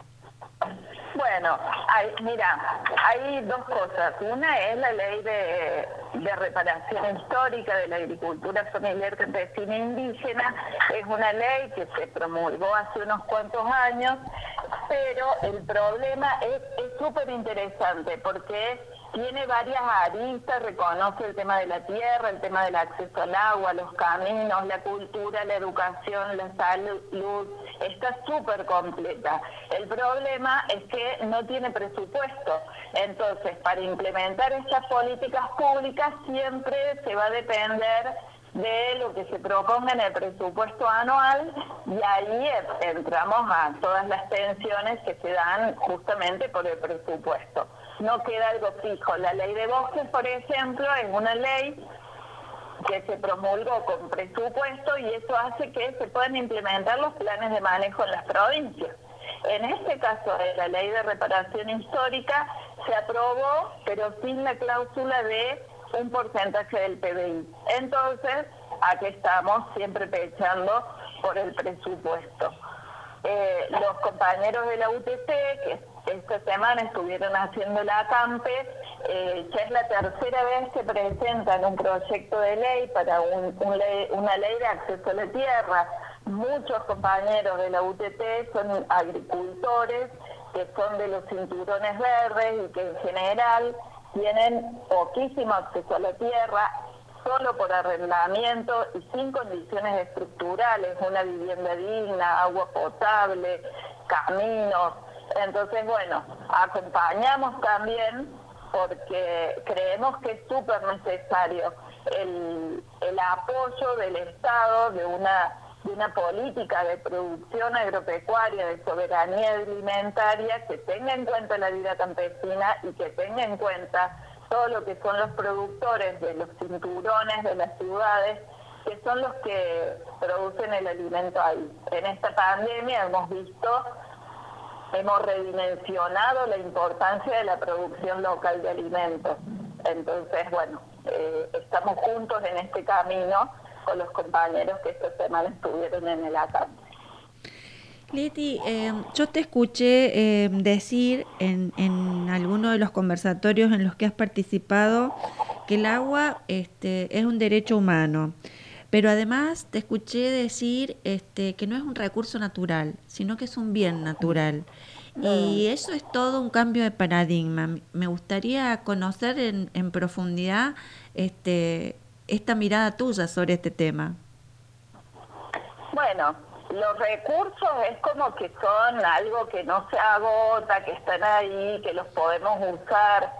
Bueno, hay, mira, hay dos cosas. Una es la ley de, reparación histórica de la agricultura familiar campesina indígena. Es una ley que se promulgó hace unos cuantos años, pero el problema es súper interesante porque tiene varias aristas, reconoce el tema de la tierra, el tema del acceso al agua, los caminos, la cultura, la educación, la salud, está súper completa. El problema es que no tiene presupuesto, entonces para implementar estas políticas públicas siempre se va a depender de lo que se proponga en el presupuesto anual y ahí entramos a todas las tensiones que se dan justamente por el presupuesto no queda algo fijo. La ley de bosques, por ejemplo, es una ley que se promulgó con presupuesto y eso hace que se puedan implementar los planes de manejo en las provincias. En este caso de la ley de reparación histórica se aprobó, pero sin la cláusula de un porcentaje del PBI. Entonces, aquí estamos siempre pechando por el presupuesto. Eh, los compañeros de la UTC, que esta semana estuvieron haciendo la ACAMPE, eh, ya es la tercera vez que presentan un proyecto de ley para una ley de acceso a la tierra. Muchos compañeros de la UTT son agricultores que son de los cinturones verdes y que en general tienen poquísimo acceso a la tierra, solo por arrendamiento y sin condiciones estructurales, una vivienda digna, agua potable, caminos. Entonces, bueno, acompañamos también porque creemos que es súper necesario el, el apoyo del Estado de una de una política de producción agropecuaria, de soberanía alimentaria que tenga en cuenta la vida campesina y que tenga en cuenta todo lo que son los productores de los cinturones de las ciudades, que son los que producen el alimento ahí. En esta pandemia hemos visto, hemos redimensionado la importancia de la producción local de alimentos. Entonces, bueno, eh, estamos juntos en este camino con los compañeros que esta semana estuvieron en el ACAM. Leti, em, yo te escuché em, decir en, en alguno de los conversatorios en los que has participado que el agua este, es un derecho humano, pero además te escuché decir este, que no es un recurso natural, sino que es un bien natural. Y eso es todo un cambio de paradigma. Me gustaría conocer en, en profundidad este, esta mirada tuya sobre este tema. Bueno, los recursos es como que son algo que no se agota, que están ahí, que los podemos usar.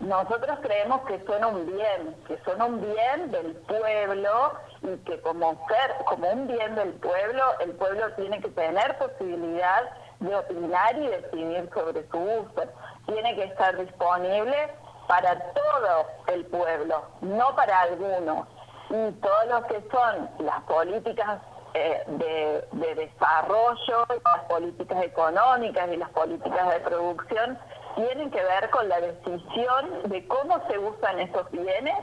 Nosotros creemos que son un bien, que son un bien del pueblo y que como ser, como un bien del pueblo, el pueblo tiene que tener posibilidad de opinar y decidir sobre su uso. Tiene que estar disponible para todo el pueblo, no para algunos. Y todo lo que son las políticas eh, de, desarrollo, las políticas económicas y las políticas de producción tienen que ver con la decisión de cómo se usan esos bienes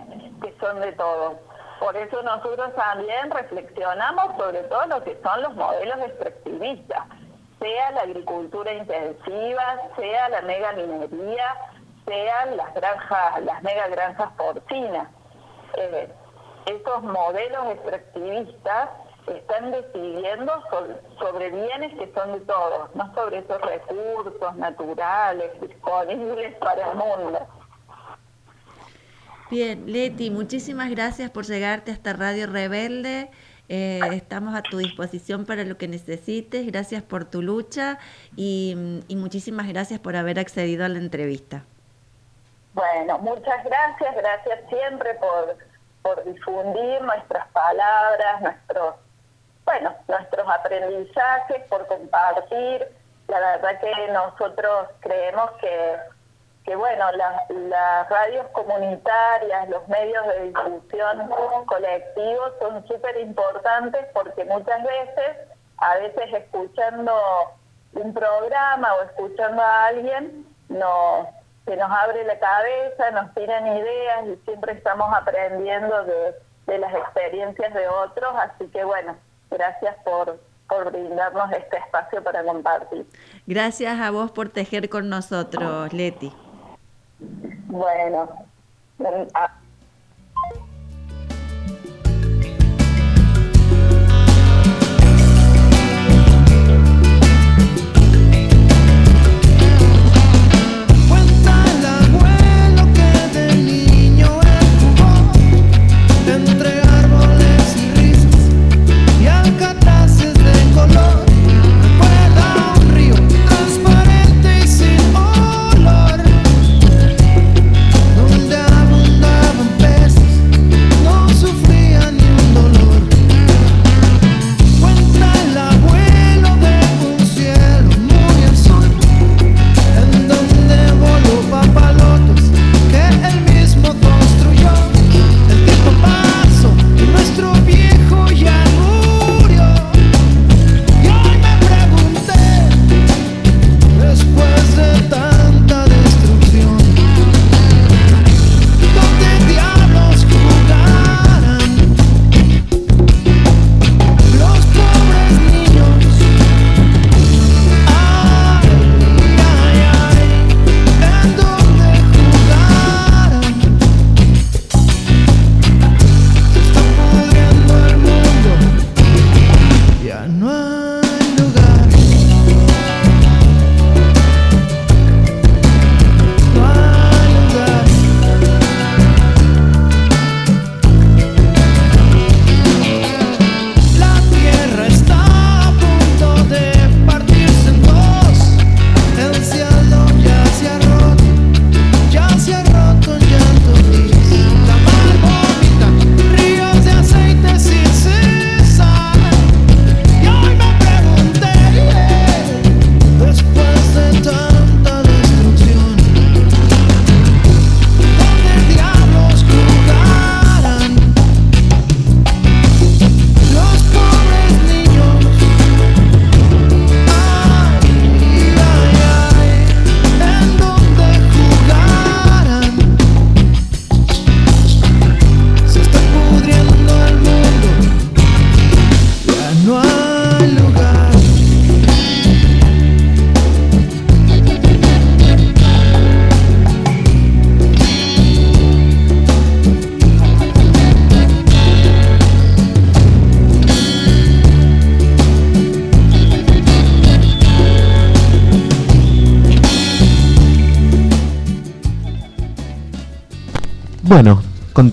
que son de todos. Por eso nosotros también reflexionamos sobre todo lo que son los modelos extractivistas, sea la agricultura intensiva, sea la mega minería, sean las granjas, las mega granjas porcinas. Eh, esos modelos extractivistas están decidiendo sobre, bienes que son de todos, no sobre esos recursos naturales disponibles para el mundo. Bien, Leti, muchísimas gracias por llegarte a esta Radio Rebelde. Eh, estamos a tu disposición para lo que necesites. Gracias por tu lucha y, y muchísimas gracias por haber accedido a la entrevista. Bueno, muchas gracias, gracias siempre por, por difundir nuestras palabras, nuestros bueno, nuestros aprendizajes, por compartir. La verdad que nosotros creemos que, que bueno, las radios comunitarias, los medios de difusión colectivos son súper importantes porque muchas veces, a veces escuchando un programa o escuchando a alguien, nos, que nos abre la cabeza, nos tiran ideas y siempre estamos aprendiendo de, de las experiencias de otros, así que bueno, gracias por, por brindarnos este espacio para compartir. Gracias a vos por tejer con nosotros, Leti. Bueno, a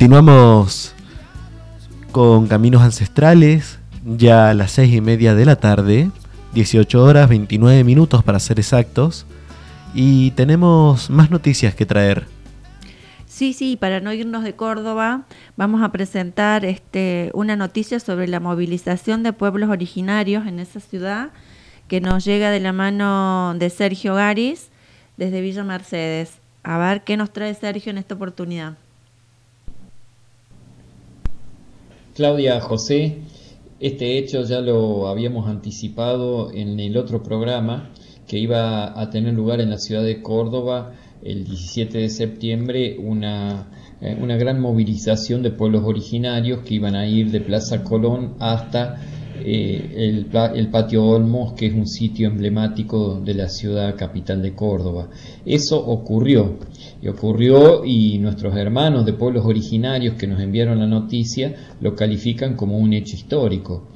continuamos con Caminos Ancestrales, ya a las seis y media de la tarde, 18 horas 29 minutos para ser exactos, y tenemos más noticias que traer. Sí, sí, para no irnos de Córdoba, vamos a presentar este, una noticia sobre la movilización de pueblos originarios en esa ciudad que nos llega de la mano de Sergio Garis desde Villa Mercedes. A ver qué nos trae Sergio en esta oportunidad. Claudia José, este hecho ya lo habíamos anticipado en el otro programa que iba a tener lugar en la ciudad de Córdoba el 17 de septiembre, una, eh, una gran movilización de pueblos originarios que iban a ir de Plaza Colón hasta eh, el, el, Patio Olmos, que es un sitio emblemático de la ciudad capital de Córdoba. Eso ocurrió, y ocurrió y nuestros hermanos de pueblos originarios que nos enviaron la noticia lo califican como un hecho histórico.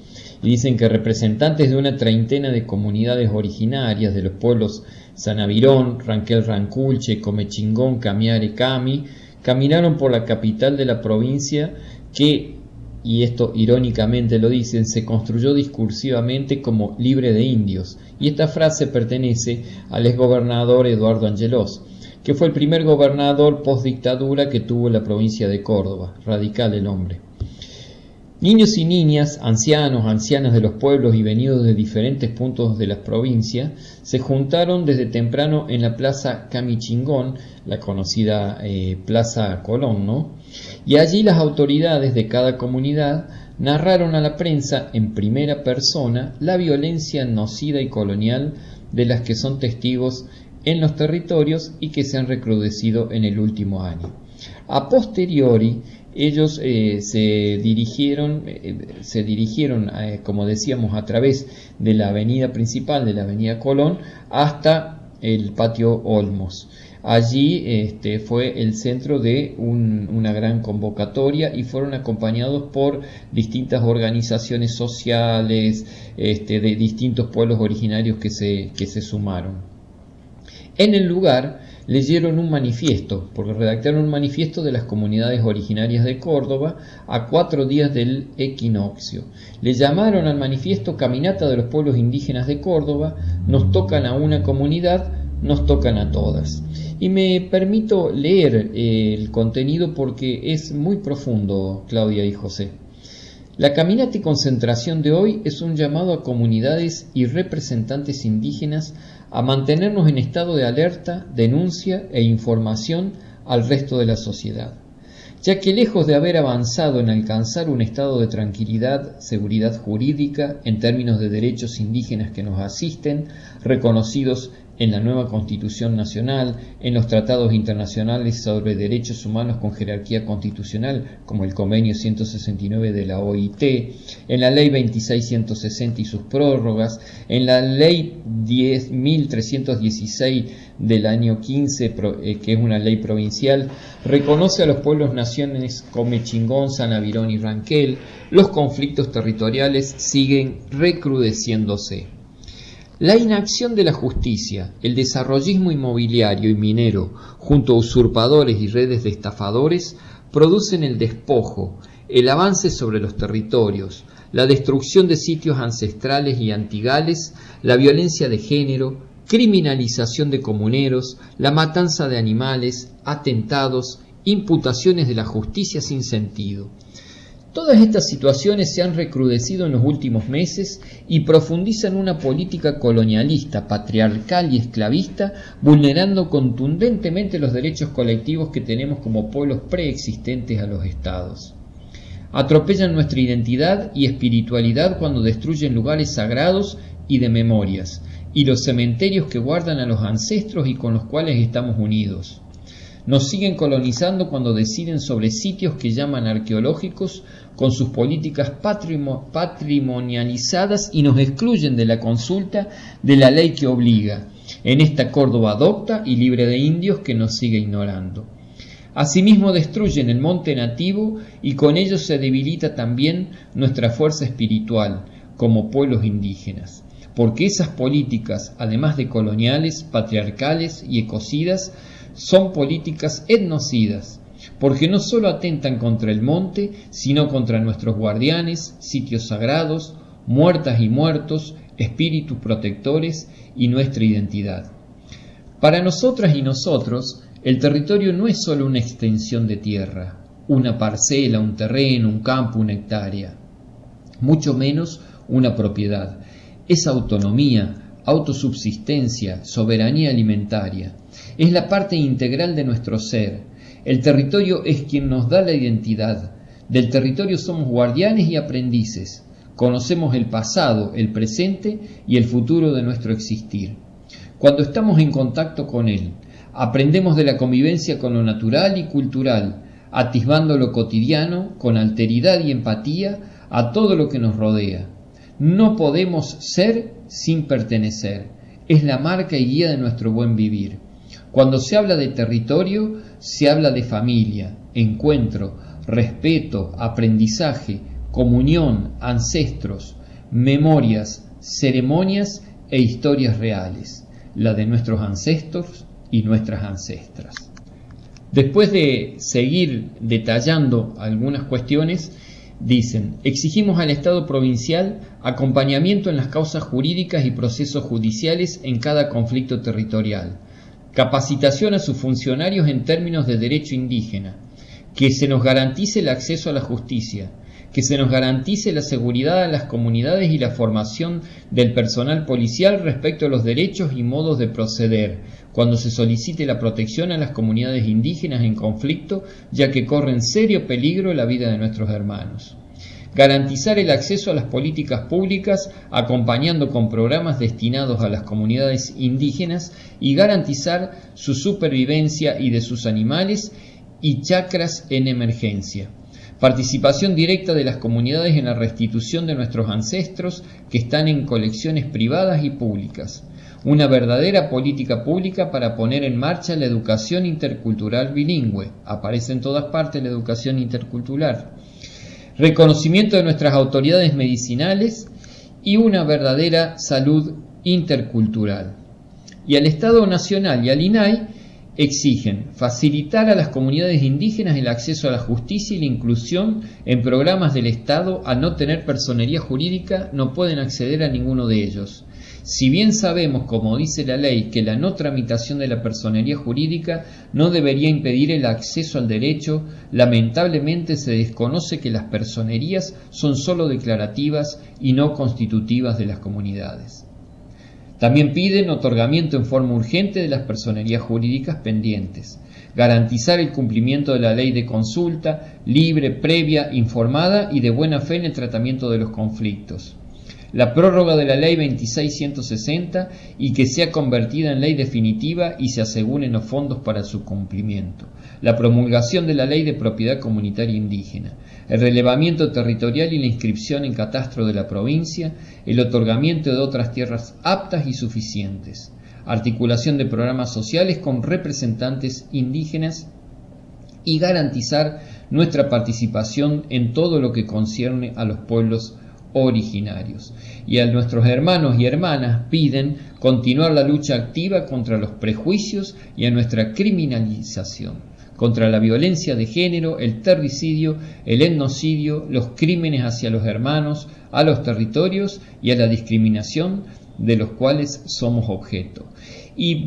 Y dicen que representantes de una treintena de comunidades originarias de los pueblos Sanavirón, Ranquel Ranculche, Comechingón, Camiare, Cami, caminaron por la capital de la provincia que y esto irónicamente lo dicen, se construyó discursivamente como libre de indios, y esta frase pertenece al exgobernador Eduardo Angelos, que fue el primer gobernador post-dictadura que tuvo la provincia de Córdoba, radical el hombre. Niños y niñas, ancianos, ancianas de los pueblos y venidos de diferentes puntos de las provincias, se juntaron desde temprano en la plaza Camichingón, la conocida eh, Plaza Colón, ¿no? Y allí las autoridades de cada comunidad narraron a la prensa en primera persona la violencia nocida y colonial de las que son testigos en los territorios y que se han recrudecido en el último año. A posteriori, ellos eh, se dirigieron, eh, se dirigieron eh, como decíamos, a través de la avenida principal, de la avenida Colón, hasta el patio Olmos. Allí este, fue el centro de una gran convocatoria y fueron acompañados por distintas organizaciones sociales este, de distintos pueblos originarios que se, que se sumaron. En el lugar leyeron un manifiesto, porque redactaron un manifiesto de las comunidades originarias de Córdoba a cuatro días del equinoccio. Le llamaron al manifiesto Caminata de los Pueblos Indígenas de Córdoba, nos tocan a una comunidad, nos tocan a todas. Y me permito leer eh, el contenido porque es muy profundo, Claudia y José. La caminata y concentración de hoy es un llamado a comunidades y representantes indígenas a mantenernos en estado de alerta, denuncia e información al resto de la sociedad, ya que lejos de haber avanzado en alcanzar un estado de tranquilidad, seguridad jurídica en términos de derechos indígenas que nos asisten, reconocidos en la nueva Constitución Nacional, en los tratados internacionales sobre derechos humanos con jerarquía constitucional, como el Convenio 169 de la OIT, en la Ley 2660 y sus prórrogas, en la Ley 10.316 del año 15, eh, que es una ley provincial, reconoce a los pueblos naciones como Chingón, Sanavirón y Ranquel, los conflictos territoriales siguen recrudeciéndose. La inacción de la justicia, el desarrollismo inmobiliario y minero, junto a usurpadores y redes de estafadores, producen el despojo, el avance sobre los territorios, la destrucción de sitios ancestrales y antigales, la violencia de género, criminalización de comuneros, la matanza de animales, atentados, imputaciones de la justicia sin sentido. Todas estas situaciones se han recrudecido en los últimos meses y profundizan una política colonialista, patriarcal y esclavista, vulnerando contundentemente los derechos colectivos que tenemos como pueblos preexistentes a los estados. Atropellan nuestra identidad y espiritualidad cuando destruyen lugares sagrados y de memorias, y los cementerios que guardan a los ancestros y con los cuales estamos unidos. Nos siguen colonizando cuando deciden sobre sitios que llaman arqueológicos con sus políticas patrimonializadas y nos excluyen de la consulta de la ley que obliga en esta Córdoba adopta y libre de indios que nos sigue ignorando. Asimismo destruyen el monte nativo y con ello se debilita también nuestra fuerza espiritual como pueblos indígenas, porque esas políticas, además de coloniales, patriarcales y ecocidas, son políticas etnocidas, porque no solo atentan contra el monte, sino contra nuestros guardianes, sitios sagrados, muertas y muertos, espíritus protectores y nuestra identidad. Para nosotras y nosotros, el territorio no es solo una extensión de tierra, una parcela, un terreno, un campo, una hectárea, mucho menos una propiedad. Es autonomía, autosubsistencia, soberanía alimentaria. Es la parte integral de nuestro ser. El territorio es quien nos da la identidad. Del territorio somos guardianes y aprendices. Conocemos el pasado, el presente y el futuro de nuestro existir. Cuando estamos en contacto con él, aprendemos de la convivencia con lo natural y cultural, atisbando lo cotidiano con alteridad y empatía a todo lo que nos rodea. No podemos ser sin pertenecer. Es la marca y guía de nuestro buen vivir. Cuando se habla de territorio, se habla de familia, encuentro, respeto, aprendizaje, comunión, ancestros, memorias, ceremonias e historias reales, la de nuestros ancestros y nuestras ancestras. Después de seguir detallando algunas cuestiones, dicen, exigimos al Estado provincial acompañamiento en las causas jurídicas y procesos judiciales en cada conflicto territorial, capacitación a sus funcionarios en términos de derecho indígena, que se nos garantice el acceso a la justicia, que se nos garantice la seguridad a las comunidades y la formación del personal policial respecto a los derechos y modos de proceder, cuando se solicite la protección a las comunidades indígenas en conflicto, ya que corren serio peligro la vida de nuestros hermanos garantizar el acceso a las políticas públicas acompañando con programas destinados a las comunidades indígenas y garantizar su supervivencia y de sus animales y chacras en emergencia. Participación directa de las comunidades en la restitución de nuestros ancestros que están en colecciones privadas y públicas. Una verdadera política pública para poner en marcha la educación intercultural bilingüe. Aparece en todas partes la educación intercultural reconocimiento de nuestras autoridades medicinales y una verdadera salud intercultural. Y al Estado Nacional y al INAI exigen facilitar a las comunidades indígenas el acceso a la justicia y la inclusión en programas del Estado. Al no tener personería jurídica no pueden acceder a ninguno de ellos. Si bien sabemos, como dice la ley, que la no tramitación de la personería jurídica no debería impedir el acceso al derecho, lamentablemente se desconoce que las personerías son sólo declarativas y no constitutivas de las comunidades. También piden otorgamiento en forma urgente de las personerías jurídicas pendientes, garantizar el cumplimiento de la ley de consulta, libre, previa, informada y de buena fe en el tratamiento de los conflictos la prórroga de la ley 2660 y que sea convertida en ley definitiva y se aseguren los fondos para su cumplimiento, la promulgación de la ley de propiedad comunitaria indígena, el relevamiento territorial y la inscripción en catastro de la provincia, el otorgamiento de otras tierras aptas y suficientes, articulación de programas sociales con representantes indígenas y garantizar nuestra participación en todo lo que concierne a los pueblos originarios. Y a nuestros hermanos y hermanas piden continuar la lucha activa contra los prejuicios y a nuestra criminalización, contra la violencia de género, el terricidio, el etnocidio, los crímenes hacia los hermanos, a los territorios y a la discriminación de los cuales somos objeto. Y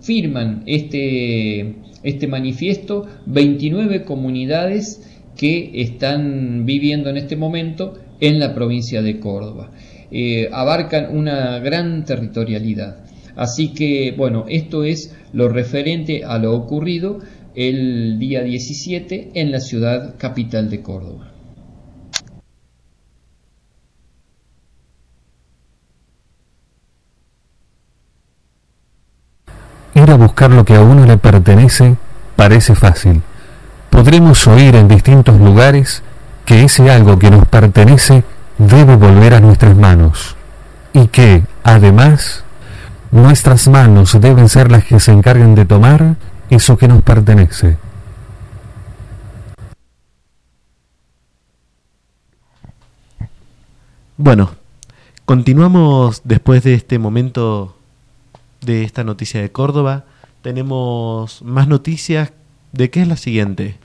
firman este, este manifiesto 29 comunidades que están viviendo en este momento en la provincia de Córdoba. Eh, abarcan una gran territorialidad. Así que, bueno, esto es lo referente a lo ocurrido el día 17 en la ciudad capital de Córdoba. Ir a buscar lo que a uno le pertenece parece fácil. Podremos oír en distintos lugares que ese algo que nos pertenece debe volver a nuestras manos y que, además, nuestras manos deben ser las que se encarguen de tomar eso que nos pertenece. Bueno, continuamos después de este momento de esta noticia de Córdoba. Tenemos más noticias. ¿De qué es la siguiente?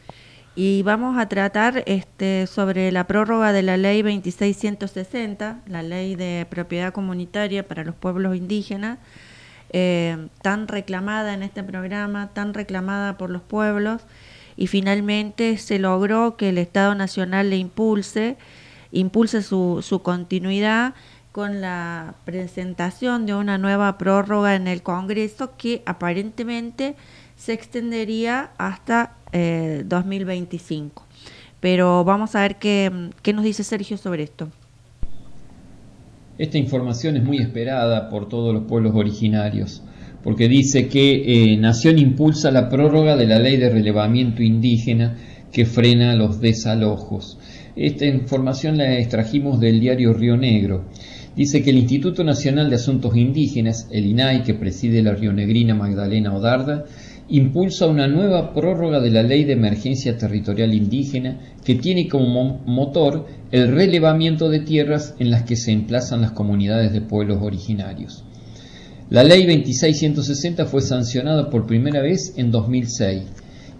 Y vamos a tratar este, sobre la prórroga de la ley 2660, la ley de propiedad comunitaria para los pueblos indígenas, eh, tan reclamada en este programa, tan reclamada por los pueblos, y finalmente se logró que el Estado Nacional le impulse, impulse su, su continuidad con la presentación de una nueva prórroga en el Congreso que aparentemente se extendería hasta 2025. Eh, Pero vamos a ver qué, qué nos dice Sergio sobre esto. Esta información es muy esperada por todos los pueblos originarios, porque dice que eh, Nación impulsa la prórroga de la ley de relevamiento indígena que frena los desalojos. Esta información la extrajimos del diario Río Negro. Dice que el Instituto Nacional de Asuntos Indígenas, el INAI, que preside la rionegrina Magdalena Odarda, impulsa una nueva prórroga de la Ley de Emergencia Territorial Indígena que tiene como motor el relevamiento de tierras en las que se emplazan las comunidades de pueblos originarios. La Ley 2660 fue sancionada por primera vez en 2006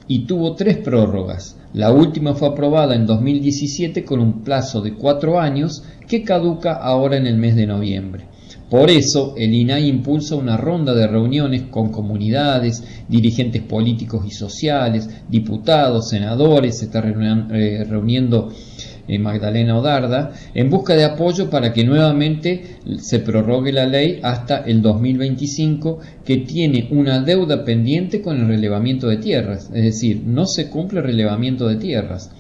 y tuvo tres prórrogas. La última fue aprobada en 2017 con un plazo de cuatro años que caduca ahora en el mes de noviembre. Por eso, el INAI impulsa una ronda de reuniones con comunidades, dirigentes políticos y sociales, diputados, senadores, se está eh, reuniendo eh, Magdalena Odarda, en busca de apoyo para que nuevamente se prorrogue la ley hasta el 2025, que tiene una deuda pendiente con el relevamiento de tierras, es decir, no se cumple el relevamiento de tierras.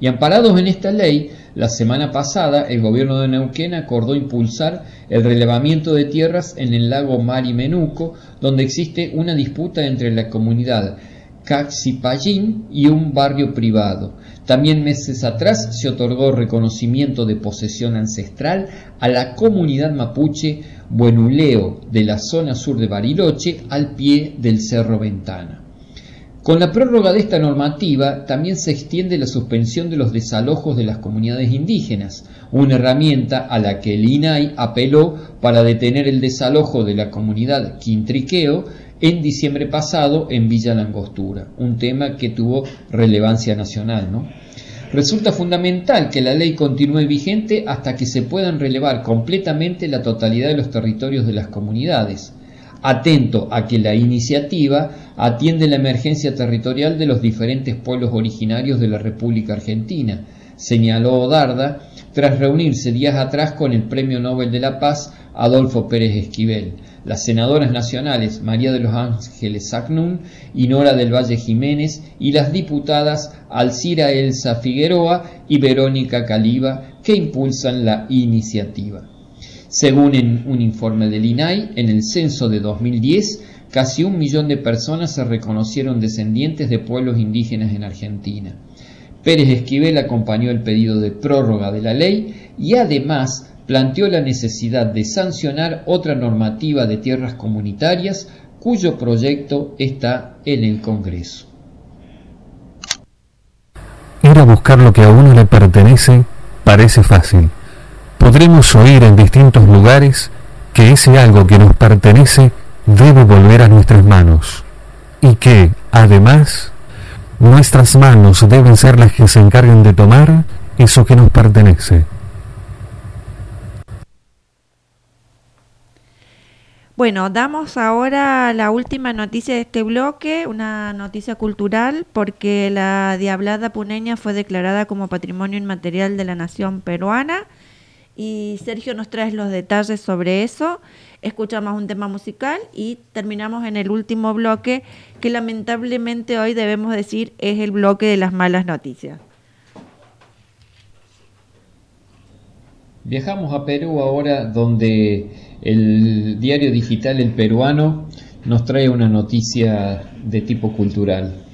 Y amparados en esta ley, La semana pasada, el gobierno de Neuquén acordó impulsar el relevamiento de tierras en el lago Marimenuco, donde existe una disputa entre la comunidad Caxipallín y un barrio privado. También meses atrás se otorgó reconocimiento de posesión ancestral a la comunidad mapuche Buenuleo de la zona sur de Bariloche al pie del Cerro Ventana. Con la prórroga de esta normativa también se extiende la suspensión de los desalojos de las comunidades indígenas, una herramienta a la que el INAI apeló para detener el desalojo de la comunidad Quintriqueo en diciembre pasado en Villa Langostura, un tema que tuvo relevancia nacional. Resulta fundamental que la ley continúe vigente hasta que se puedan relevar completamente la totalidad de los territorios de las comunidades atento a que la iniciativa atiende la emergencia territorial de los diferentes pueblos originarios de la República Argentina, señaló Darda tras reunirse días atrás con el Premio Nobel de la Paz Adolfo Pérez Esquivel, las senadoras nacionales María de los Ángeles Sacnún y Nora del Valle Jiménez y las diputadas Alcira Elsa Figueroa y Verónica Caliba que impulsan la iniciativa. Según en un informe del INAI, en el censo de 2010, casi un millón de personas se reconocieron descendientes de pueblos indígenas en Argentina. Pérez Esquivel acompañó el pedido de prórroga de la ley y además planteó la necesidad de sancionar otra normativa de tierras comunitarias cuyo proyecto está en el Congreso. Ir a buscar lo que a uno le pertenece parece fácil podremos oír en distintos lugares que ese algo que nos pertenece debe volver a nuestras manos y que, además, nuestras manos deben ser las que se encarguen de tomar eso que nos pertenece. Bueno, damos ahora la última noticia de este bloque, una noticia cultural, porque la Diablada Puneña fue declarada como Patrimonio Inmaterial de la Nación Peruana y Sergio nos trae los detalles sobre eso. Escuchamos un tema musical y terminamos en el último bloque que lamentablemente hoy debemos decir es el bloque de las malas noticias. Viajamos a Perú ahora donde el diario digital El Peruano nos trae una noticia de tipo cultural.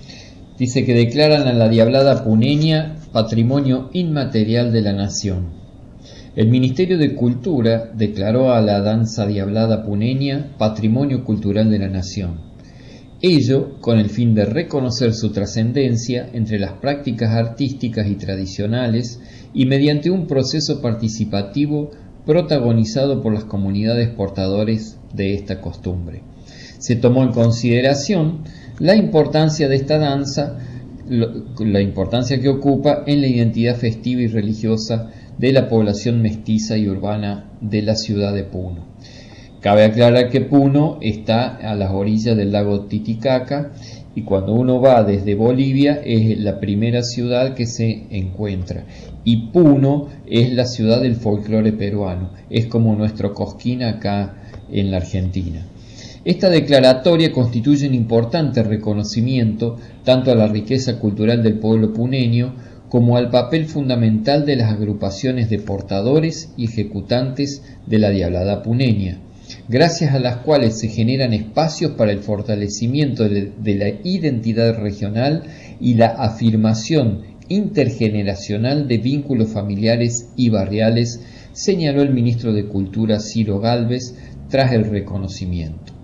Dice que declaran a la Diablada Puneña Patrimonio Inmaterial de la Nación. El Ministerio de Cultura declaró a la danza diablada puneña Patrimonio Cultural de la Nación. Ello con el fin de reconocer su trascendencia entre las prácticas artísticas y tradicionales y mediante un proceso participativo protagonizado por las comunidades portadores de esta costumbre. Se tomó en consideración la importancia de esta danza, la importancia que ocupa en la identidad festiva y religiosa de la población mestiza y urbana de la ciudad de Puno. Cabe aclarar que Puno está a las orillas del lago Titicaca y cuando uno va desde Bolivia es la primera ciudad que se encuentra. Y Puno es la ciudad del folclore peruano, es como nuestro Cosquín acá en la Argentina. Esta declaratoria constituye un importante reconocimiento tanto a la riqueza cultural del pueblo puneño como al papel fundamental de las agrupaciones de portadores y ejecutantes de la diablada puneña, gracias a las cuales se generan espacios para el fortalecimiento de la identidad regional y la afirmación intergeneracional de vínculos familiares y barriales, señaló el ministro de Cultura Ciro Galvez tras el reconocimiento.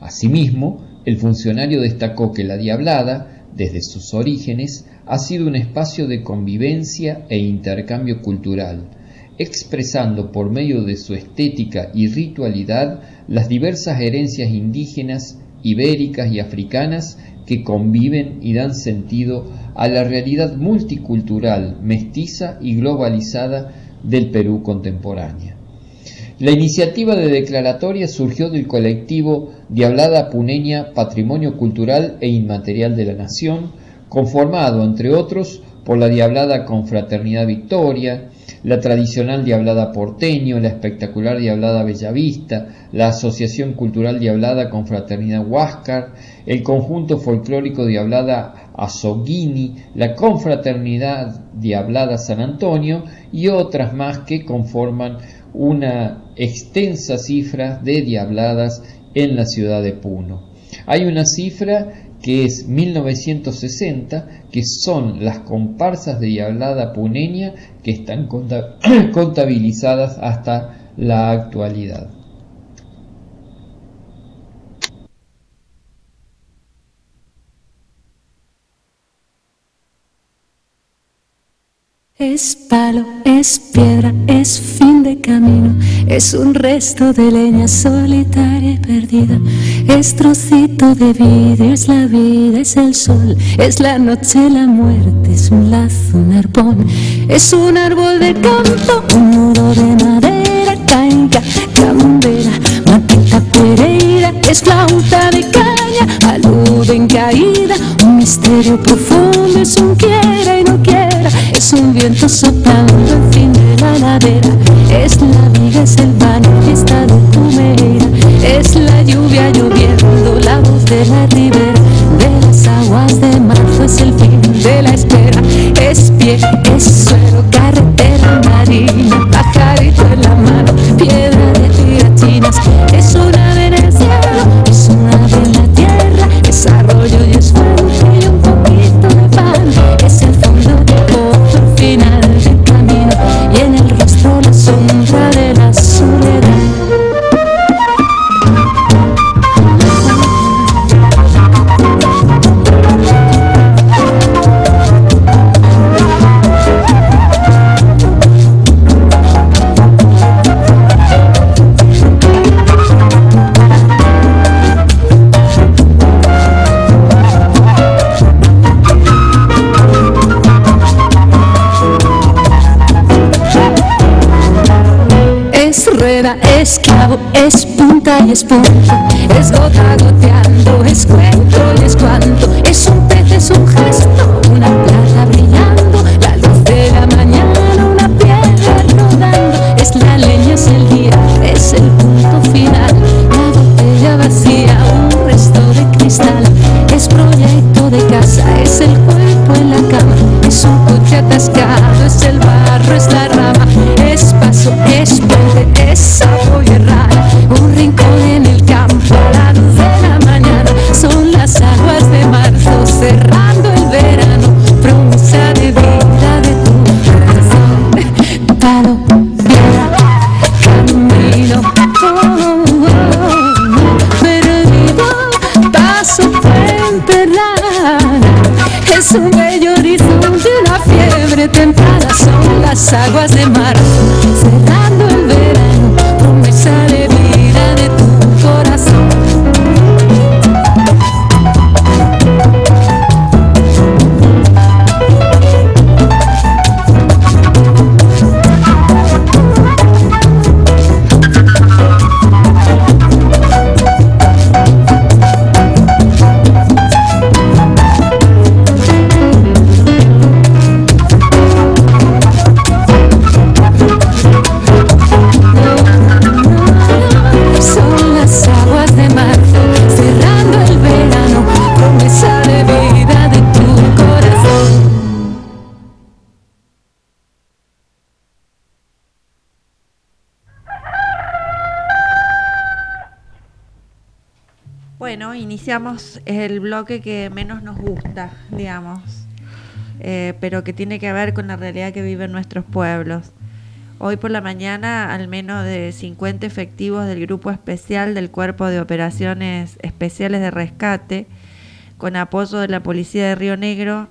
Asimismo, el funcionario destacó que la diablada, desde sus orígenes, ha sido un espacio de convivencia e intercambio cultural, expresando por medio de su estética y ritualidad las diversas herencias indígenas, ibéricas y africanas que conviven y dan sentido a la realidad multicultural, mestiza y globalizada del Perú contemporánea. La iniciativa de declaratoria surgió del colectivo Diablada Puneña Patrimonio Cultural e Inmaterial de la Nación, conformado, entre otros, por la Diablada Confraternidad Victoria, la tradicional Diablada Porteño, la espectacular Diablada Bellavista, la Asociación Cultural Diablada Confraternidad Huáscar, el conjunto folclórico Diablada Azoghini, la Confraternidad Diablada San Antonio y otras más que conforman una extensa cifra de diabladas en la ciudad de Puno. Hay una cifra que es 1960, que son las comparsas de diablada puneña que están <clears throat> contabilizadas hasta la actualidad. Es palo, es piedra, es fin de camino, es un resto de leña solitaria y perdida, es trocito de vidrio, es la vida, es el sol, es la noche, la muerte, es un lazo, un arpón, es un árbol de campo, un muro de madera, canca, cambera, matita pereira, es flauta de caña, alud en caída, un misterio profundo, es un quiera y no quiera es un viento soplando al fin de la ladera, es la viga, es el fiesta de Cumeira, es la lluvia lloviendo, la voz de la ribera, de las aguas de marzo, es el fin de la espera, es pie, es suelo, carretera marina, y es gota goteando, es cuento es cuanto, es un pez, es un gesto, una iniciamos el bloque que menos nos gusta, digamos, eh, pero que tiene que ver con la realidad que viven nuestros pueblos. Hoy por la mañana, al menos de 50 efectivos del Grupo Especial del Cuerpo de Operaciones Especiales de Rescate, con apoyo de la Policía de Río Negro,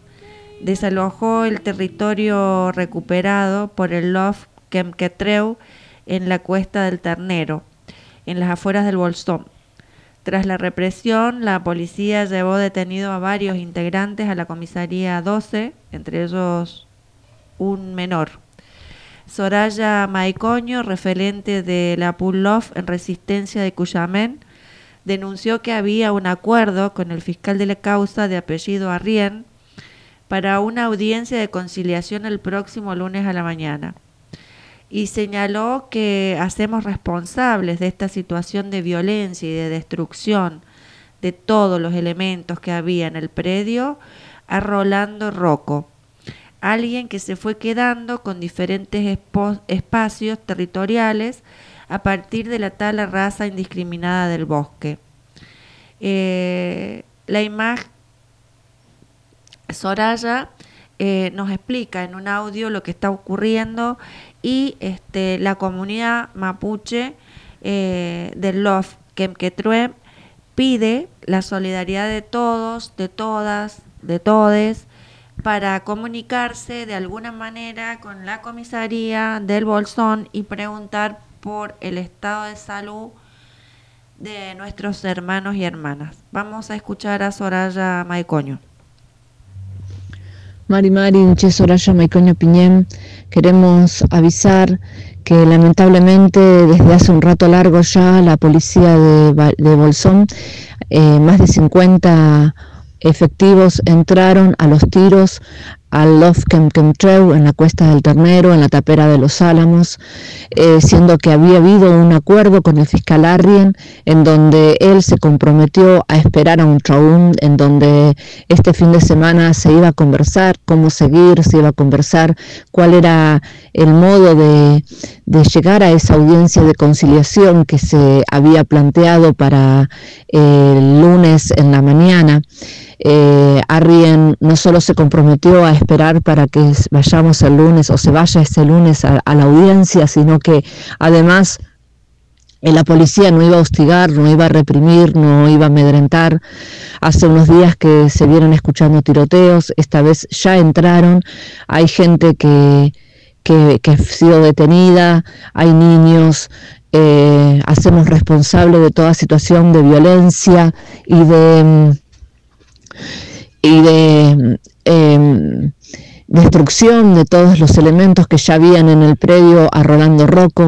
desalojó el territorio recuperado por el LOF Quemquetreu en la Cuesta del Ternero, en las afueras del Bolsón. Tras la represión, la policía llevó detenido a varios integrantes a la comisaría 12, entre ellos un menor. Soraya Maicoño, referente de la Pull-Off en resistencia de Cuyamén, denunció que había un acuerdo con el fiscal de la causa de apellido Arrién para una audiencia de conciliación el próximo lunes a la mañana y señaló que hacemos responsables de esta situación de violencia y de destrucción de todos los elementos que había en el predio a Rolando Rocco, alguien que se fue quedando con diferentes espacios territoriales a partir de la tala raza indiscriminada del bosque. Eh, la imagen Soraya eh, nos explica en un audio lo que está ocurriendo y este, la comunidad mapuche eh, del Love Kemketruem pide la solidaridad de todos, de todas, de todes, para comunicarse de alguna manera con la comisaría del Bolsón y preguntar por el estado de salud de nuestros hermanos y hermanas. Vamos a escuchar a Soraya Maicoño. Mari Mari, Che Soraya Maicoño Piñén, queremos avisar que lamentablemente desde hace un rato largo ya la policía de, de Bolsón, eh, más de 50 efectivos entraron a los tiros al Love Treu en la Cuesta del Ternero, en la tapera de los Álamos, eh, siendo que había habido un acuerdo con el fiscal Arrien en donde él se comprometió a esperar a un traún, en donde este fin de semana se iba a conversar cómo seguir, se iba a conversar cuál era el modo de, de llegar a esa audiencia de conciliación que se había planteado para el lunes en la mañana eh, Arrien solo se comprometió a esperar para que vayamos el lunes o se vaya este lunes a, la audiencia, sino que además eh, la policía no iba a hostigar, no iba a reprimir, no iba a amedrentar. Hace unos días que se vieron escuchando tiroteos, esta vez ya entraron, hay gente que, que, ha sido detenida, hay niños, eh, hacemos responsable de toda situación de violencia y de mm, y de em, destrucción de todos los elementos que ya habían en el predio a Rolando Rocco.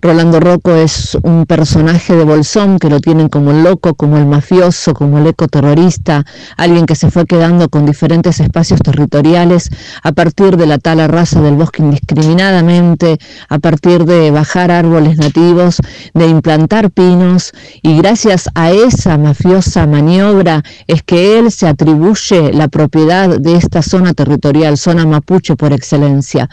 Rolando Rocco es un personaje de Bolsón que lo tienen como el loco, como el mafioso, como el ecoterrorista, alguien que se fue quedando con diferentes espacios territoriales a partir de la tala raza del bosque indiscriminadamente, a partir de bajar árboles nativos, de implantar pinos y gracias a esa mafiosa maniobra es que él se atribuye la propiedad de esta zona territorial, mapuche por excelencia.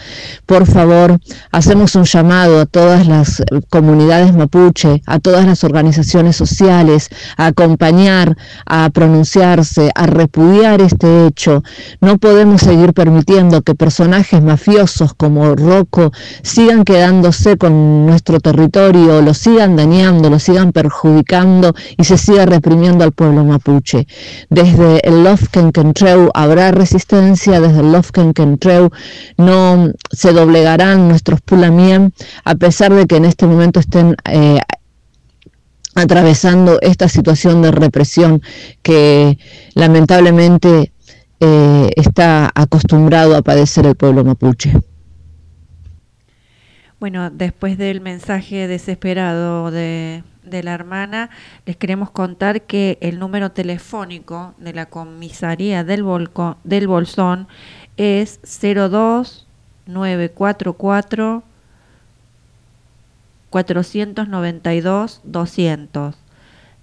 Por favor, hacemos un llamado a todas las comunidades mapuche, a todas las organizaciones sociales, a acompañar, a pronunciarse, a repudiar este hecho. No podemos seguir permitiendo que personajes mafiosos como Rocco sigan quedándose con nuestro territorio, lo sigan dañando, lo sigan perjudicando y se siga reprimiendo al pueblo mapuche. Desde el Lofkenkentreu habrá resistencia, desde el Lofken Kentreu, no se doblegarán nuestros Pulamien, a pesar de que en este momento estén eh, atravesando esta situación de represión que lamentablemente eh, está acostumbrado a padecer el pueblo mapuche. Bueno, después del mensaje desesperado de, de, la hermana, les queremos contar que el número telefónico de la comisaría del, Volco, del Bolsón es 02944 492 200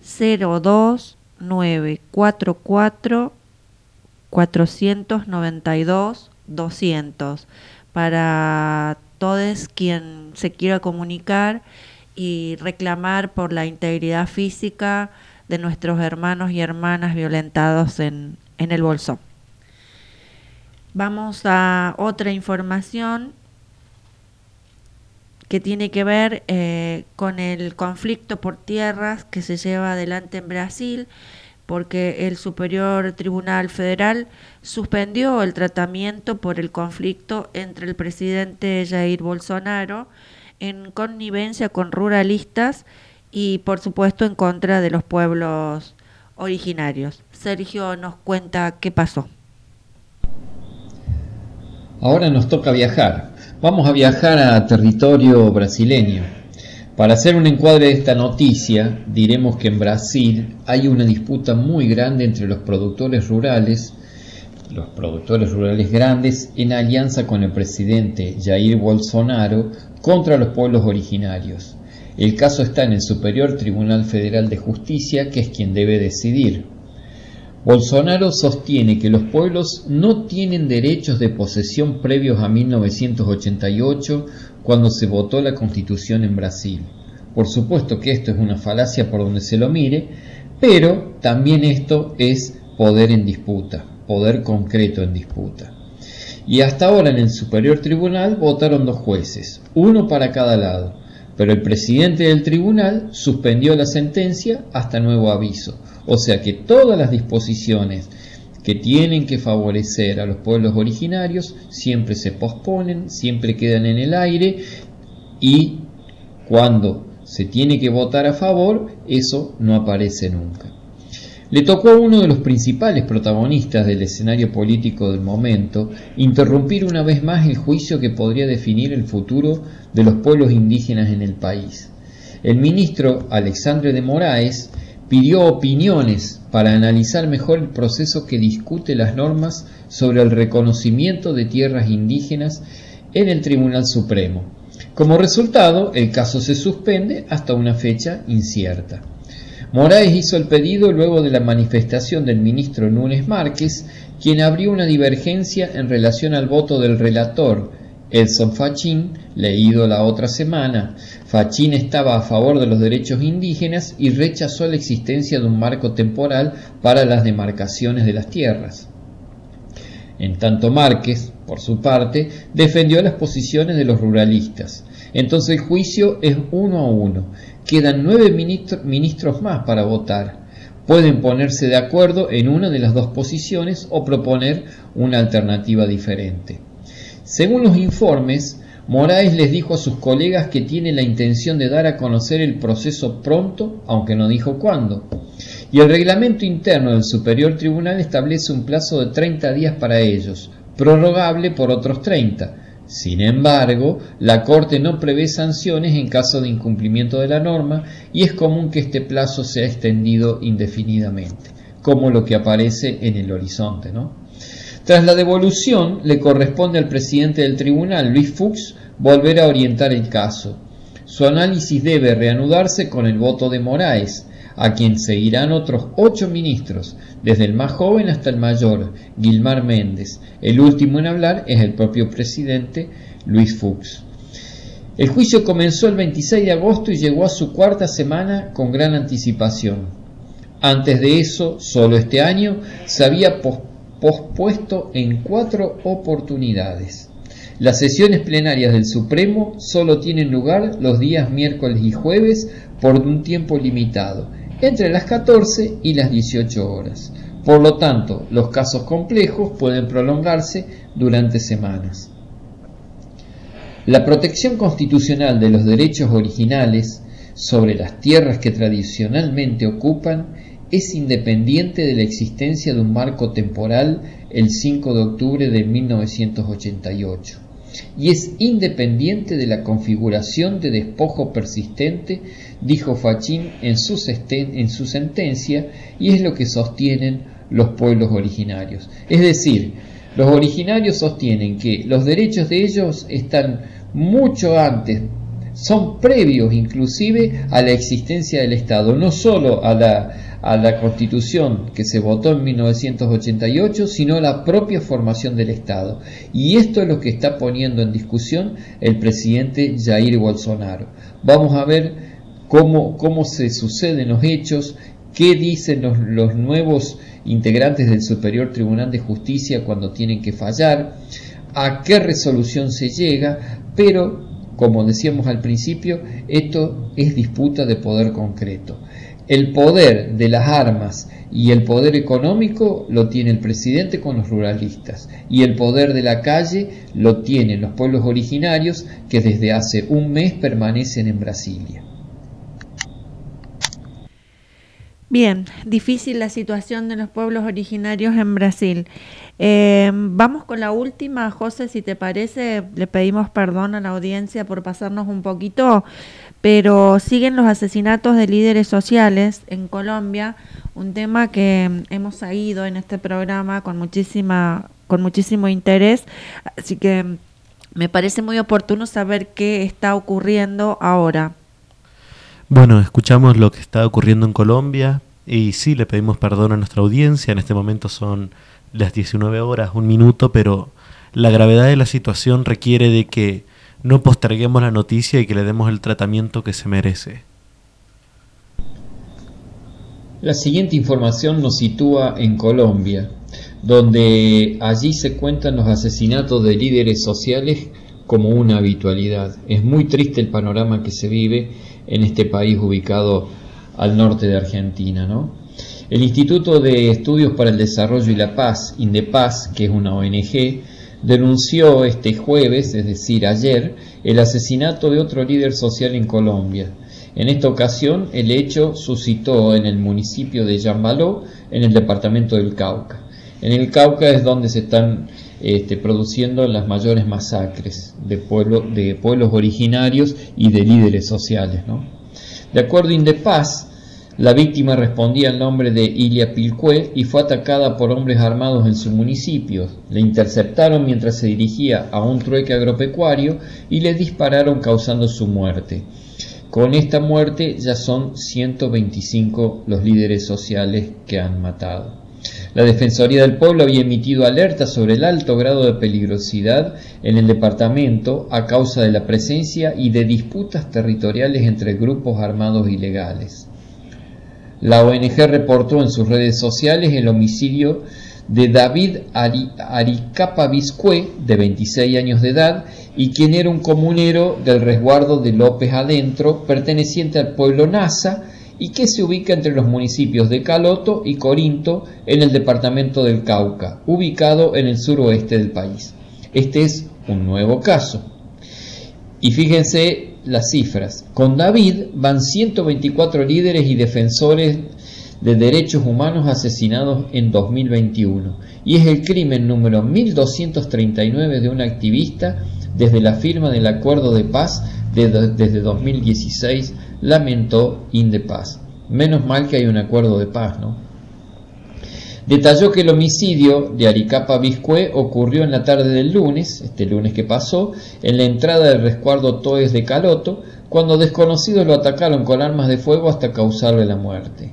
02944 492 200 para todos quien se quiera comunicar y reclamar por la integridad física de nuestros hermanos y hermanas violentados en, en el bolsón. Vamos a otra información que tiene que ver eh, con el conflicto por tierras que se lleva adelante en Brasil, porque el Superior Tribunal Federal suspendió el tratamiento por el conflicto entre el presidente Jair Bolsonaro en connivencia con ruralistas y por supuesto en contra de los pueblos originarios. Sergio nos cuenta qué pasó. Ahora nos toca viajar. Vamos a viajar a territorio brasileño. Para hacer un encuadre de esta noticia, diremos que en Brasil hay una disputa muy grande entre los productores rurales, los productores rurales grandes, en alianza con el presidente Jair Bolsonaro contra los pueblos originarios. El caso está en el Superior Tribunal Federal de Justicia, que es quien debe decidir. Bolsonaro sostiene que los pueblos no tienen derechos de posesión previos a 1988 cuando se votó la constitución en Brasil. Por supuesto que esto es una falacia por donde se lo mire, pero también esto es poder en disputa, poder concreto en disputa. Y hasta ahora en el Superior Tribunal votaron dos jueces, uno para cada lado, pero el presidente del tribunal suspendió la sentencia hasta nuevo aviso. O sea que todas las disposiciones que tienen que favorecer a los pueblos originarios siempre se posponen, siempre quedan en el aire y cuando se tiene que votar a favor, eso no aparece nunca. Le tocó a uno de los principales protagonistas del escenario político del momento interrumpir una vez más el juicio que podría definir el futuro de los pueblos indígenas en el país. El ministro Alexandre de Moraes pidió opiniones para analizar mejor el proceso que discute las normas sobre el reconocimiento de tierras indígenas en el Tribunal Supremo. Como resultado, el caso se suspende hasta una fecha incierta. Moraes hizo el pedido luego de la manifestación del ministro Núñez Márquez, quien abrió una divergencia en relación al voto del relator, Edson Fachín, leído la otra semana. Fachín estaba a favor de los derechos indígenas y rechazó la existencia de un marco temporal para las demarcaciones de las tierras. En tanto Márquez, por su parte, defendió las posiciones de los ruralistas. Entonces el juicio es uno a uno. Quedan nueve ministros más para votar. Pueden ponerse de acuerdo en una de las dos posiciones o proponer una alternativa diferente. Según los informes, Moraes les dijo a sus colegas que tiene la intención de dar a conocer el proceso pronto, aunque no dijo cuándo. Y el reglamento interno del Superior Tribunal establece un plazo de 30 días para ellos, prorrogable por otros 30. Sin embargo, la Corte no prevé sanciones en caso de incumplimiento de la norma y es común que este plazo sea extendido indefinidamente, como lo que aparece en el horizonte. ¿no? Tras la devolución, le corresponde al presidente del tribunal, Luis Fuchs, volver a orientar el caso. Su análisis debe reanudarse con el voto de Moraes, a quien seguirán otros ocho ministros, desde el más joven hasta el mayor, Gilmar Méndez. El último en hablar es el propio presidente, Luis Fuchs. El juicio comenzó el 26 de agosto y llegó a su cuarta semana con gran anticipación. Antes de eso, solo este año, se había pospuesto en cuatro oportunidades. Las sesiones plenarias del Supremo solo tienen lugar los días miércoles y jueves por un tiempo limitado entre las 14 y las 18 horas. Por lo tanto, los casos complejos pueden prolongarse durante semanas. La protección constitucional de los derechos originales sobre las tierras que tradicionalmente ocupan es independiente de la existencia de un marco temporal el 5 de octubre de 1988 y es independiente de la configuración de despojo persistente, dijo Fachín en su, en su sentencia, y es lo que sostienen los pueblos originarios. Es decir, los originarios sostienen que los derechos de ellos están mucho antes, son previos inclusive a la existencia del Estado, no solo a la a la constitución que se votó en 1988, sino la propia formación del Estado. Y esto es lo que está poniendo en discusión el presidente Jair Bolsonaro. Vamos a ver cómo, cómo se suceden los hechos, qué dicen los, los nuevos integrantes del Superior Tribunal de Justicia cuando tienen que fallar, a qué resolución se llega, pero como decíamos al principio, esto es disputa de poder concreto. El poder de las armas y el poder económico lo tiene el presidente con los ruralistas y el poder de la calle lo tienen los pueblos originarios que desde hace un mes permanecen en Brasilia. Bien, difícil la situación de los pueblos originarios en Brasil. Eh, vamos con la última, José, si te parece, le pedimos perdón a la audiencia por pasarnos un poquito, pero siguen los asesinatos de líderes sociales en Colombia, un tema que hemos seguido en este programa con muchísima con muchísimo interés, así que me parece muy oportuno saber qué está ocurriendo ahora. Bueno, escuchamos lo que está ocurriendo en Colombia, Y sí, le pedimos perdón a nuestra audiencia. En este momento son las 19 horas, un minuto, pero la gravedad de la situación requiere de que no posterguemos la noticia y que le demos el tratamiento que se merece. La siguiente información nos sitúa en Colombia, donde allí se cuentan los asesinatos de líderes sociales como una habitualidad. Es muy triste el panorama que se vive en este país ubicado al norte de Argentina, ¿no? El Instituto de Estudios para el Desarrollo y la Paz, INDEPAZ, que es una ONG, denunció este jueves, es decir, ayer, el asesinato de otro líder social en Colombia. En esta ocasión, el hecho suscitó en el municipio de Yambaló, en el departamento del Cauca. En el Cauca es donde se están este, produciendo las mayores masacres de, de pueblos originarios y de líderes sociales. De acuerdo a Indepaz, la víctima respondía al nombre de Ilia Pilcue y fue atacada por hombres armados en su municipio. Le interceptaron mientras se dirigía a un trueque agropecuario y le dispararon causando su muerte. Con esta muerte ya son 125 los líderes sociales que han matado. La Defensoría del Pueblo había emitido alerta sobre el alto grado de peligrosidad en el departamento a causa de la presencia y de disputas territoriales entre grupos armados ilegales. La ONG reportó en sus redes sociales el homicidio de David Aricapa Biscue, de 26 años de edad, y quien era un comunero del resguardo de López Adentro, perteneciente al pueblo Nasa, y que se ubica entre los municipios de Caloto y Corinto en el departamento del Cauca, ubicado en el suroeste del país. Este es un nuevo caso. Y fíjense las cifras. Con David van 124 líderes y defensores de derechos humanos asesinados en 2021 y es el crimen número 1239 de un activista desde la firma del acuerdo de paz desde 2016, lamentó Indepaz. Menos mal que hay un acuerdo de paz, ¿no? Detalló que el homicidio de Aricapa Biscue ocurrió en la tarde del lunes, este lunes que pasó, en la entrada del resguardo Toes de Caloto, cuando desconocidos lo atacaron con armas de fuego hasta causarle la muerte.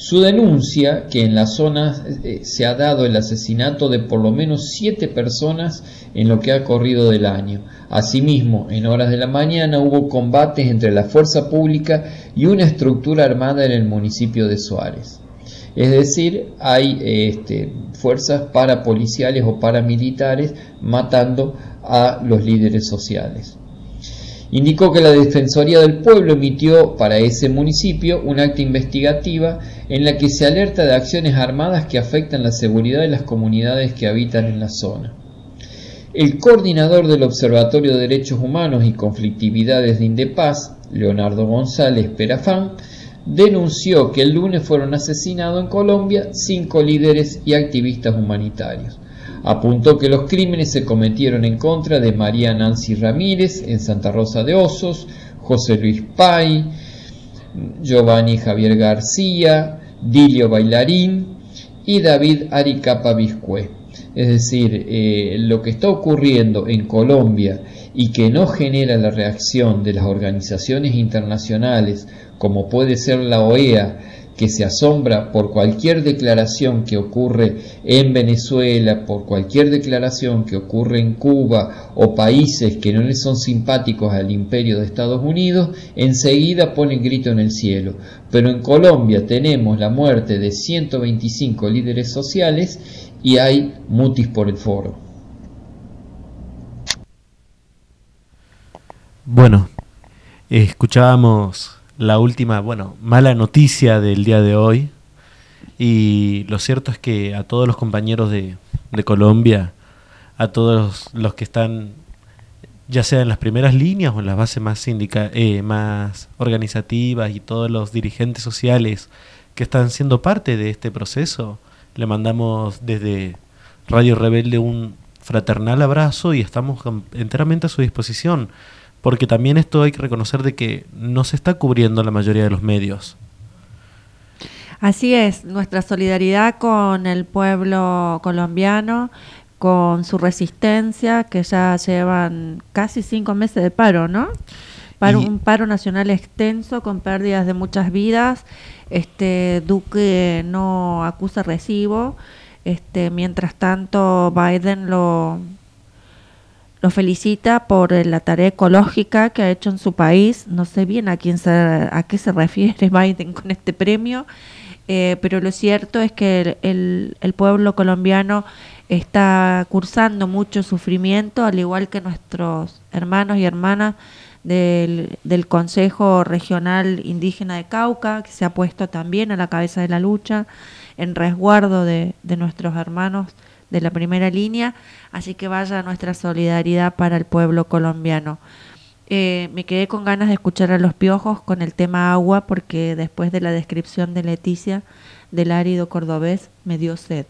Su denuncia, que en la zona eh, se ha dado el asesinato de por lo menos siete personas en lo que ha corrido del año. Asimismo, en horas de la mañana hubo combates entre la fuerza pública y una estructura armada en el municipio de Suárez. Es decir, hay este, fuerzas parapoliciales o paramilitares matando a los líderes sociales. Indicó que la Defensoría del Pueblo emitió para ese municipio un acta investigativa en la que se alerta de acciones armadas que afectan la seguridad de las comunidades que habitan en la zona. El coordinador del Observatorio de Derechos Humanos y Conflictividades de Indepaz, Leonardo González Perafán, denunció que el lunes fueron asesinados en Colombia cinco líderes y activistas humanitarios. Apuntó que los crímenes se cometieron en contra de María Nancy Ramírez en Santa Rosa de Osos, José Luis Pay, Giovanni Javier García, Dilio Bailarín y David Aricapa Biscue. Es decir, eh, lo que está ocurriendo en Colombia y que no genera la reacción de las organizaciones internacionales como puede ser la OEA, que se asombra por cualquier declaración que ocurre en Venezuela, por cualquier declaración que ocurre en Cuba o países que no le son simpáticos al imperio de Estados Unidos, enseguida ponen grito en el cielo. Pero en Colombia tenemos la muerte de 125 líderes sociales y hay mutis por el foro. Bueno, escuchábamos la última, bueno, mala noticia del día de hoy. Y lo cierto es que a todos los compañeros de, Colombia, a todos los que están ya sea en las primeras líneas o en las bases más, sindica eh, más organizativas y todos los dirigentes sociales que están siendo parte de este proceso, le mandamos desde Radio Rebelde un fraternal abrazo y estamos enteramente a su disposición porque también esto hay que reconocer de que no se está cubriendo la mayoría de los medios. Así es, nuestra solidaridad con el pueblo colombiano, con su resistencia, que ya llevan casi cinco meses de paro, ¿no? un paro nacional extenso con pérdidas de muchas vidas. Este Duque no acusa recibo. Este, mientras tanto, Biden lo, lo felicita por la tarea ecológica que ha hecho en su país. No sé bien a quién se, a qué se refiere <laughs> Biden con este premio, eh, pero lo cierto es que el, el, pueblo colombiano está cursando mucho sufrimiento, al igual que nuestros hermanos y hermanas del, del, Consejo Regional Indígena de Cauca, que se ha puesto también a la cabeza de la lucha en resguardo de, de nuestros hermanos de la primera línea, así que vaya nuestra solidaridad para el pueblo colombiano. Eh, me quedé con ganas de escuchar a los piojos con el tema agua porque después de la descripción de Leticia del árido cordobés me dio sed.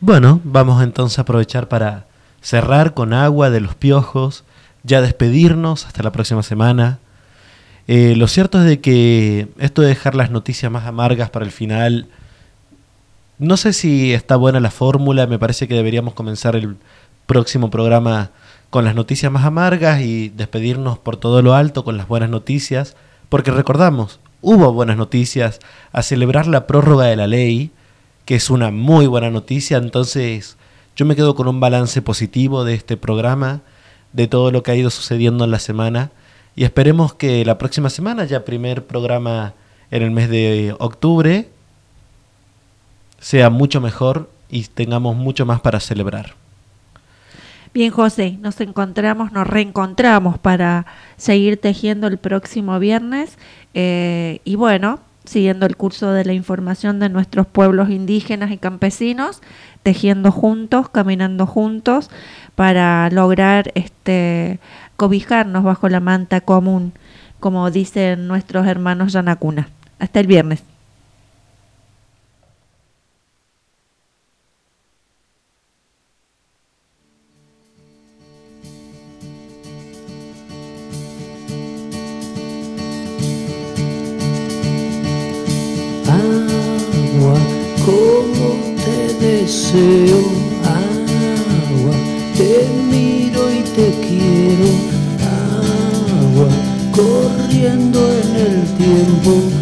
Bueno, vamos entonces a aprovechar para cerrar con agua de los piojos, ya despedirnos hasta la próxima semana. Eh, lo cierto es de que esto de dejar las noticias más amargas para el final, no sé si está buena la fórmula, me parece que deberíamos comenzar el próximo programa con las noticias más amargas y despedirnos por todo lo alto con las buenas noticias, porque recordamos, hubo buenas noticias a celebrar la prórroga de la ley, que es una muy buena noticia, entonces yo me quedo con un balance positivo de este programa, de todo lo que ha ido sucediendo en la semana, y esperemos que la próxima semana, ya primer programa en el mes de octubre, sea mucho mejor y tengamos mucho más para celebrar. Bien, José, nos encontramos, nos reencontramos para seguir tejiendo el próximo viernes eh, y bueno, siguiendo el curso de la información de nuestros pueblos indígenas y campesinos, tejiendo juntos, caminando juntos para lograr este cobijarnos bajo la manta común, como dicen nuestros hermanos Yanacuna. Hasta el viernes. Deseo agua, te miro y te quiero agua, corriendo en el tiempo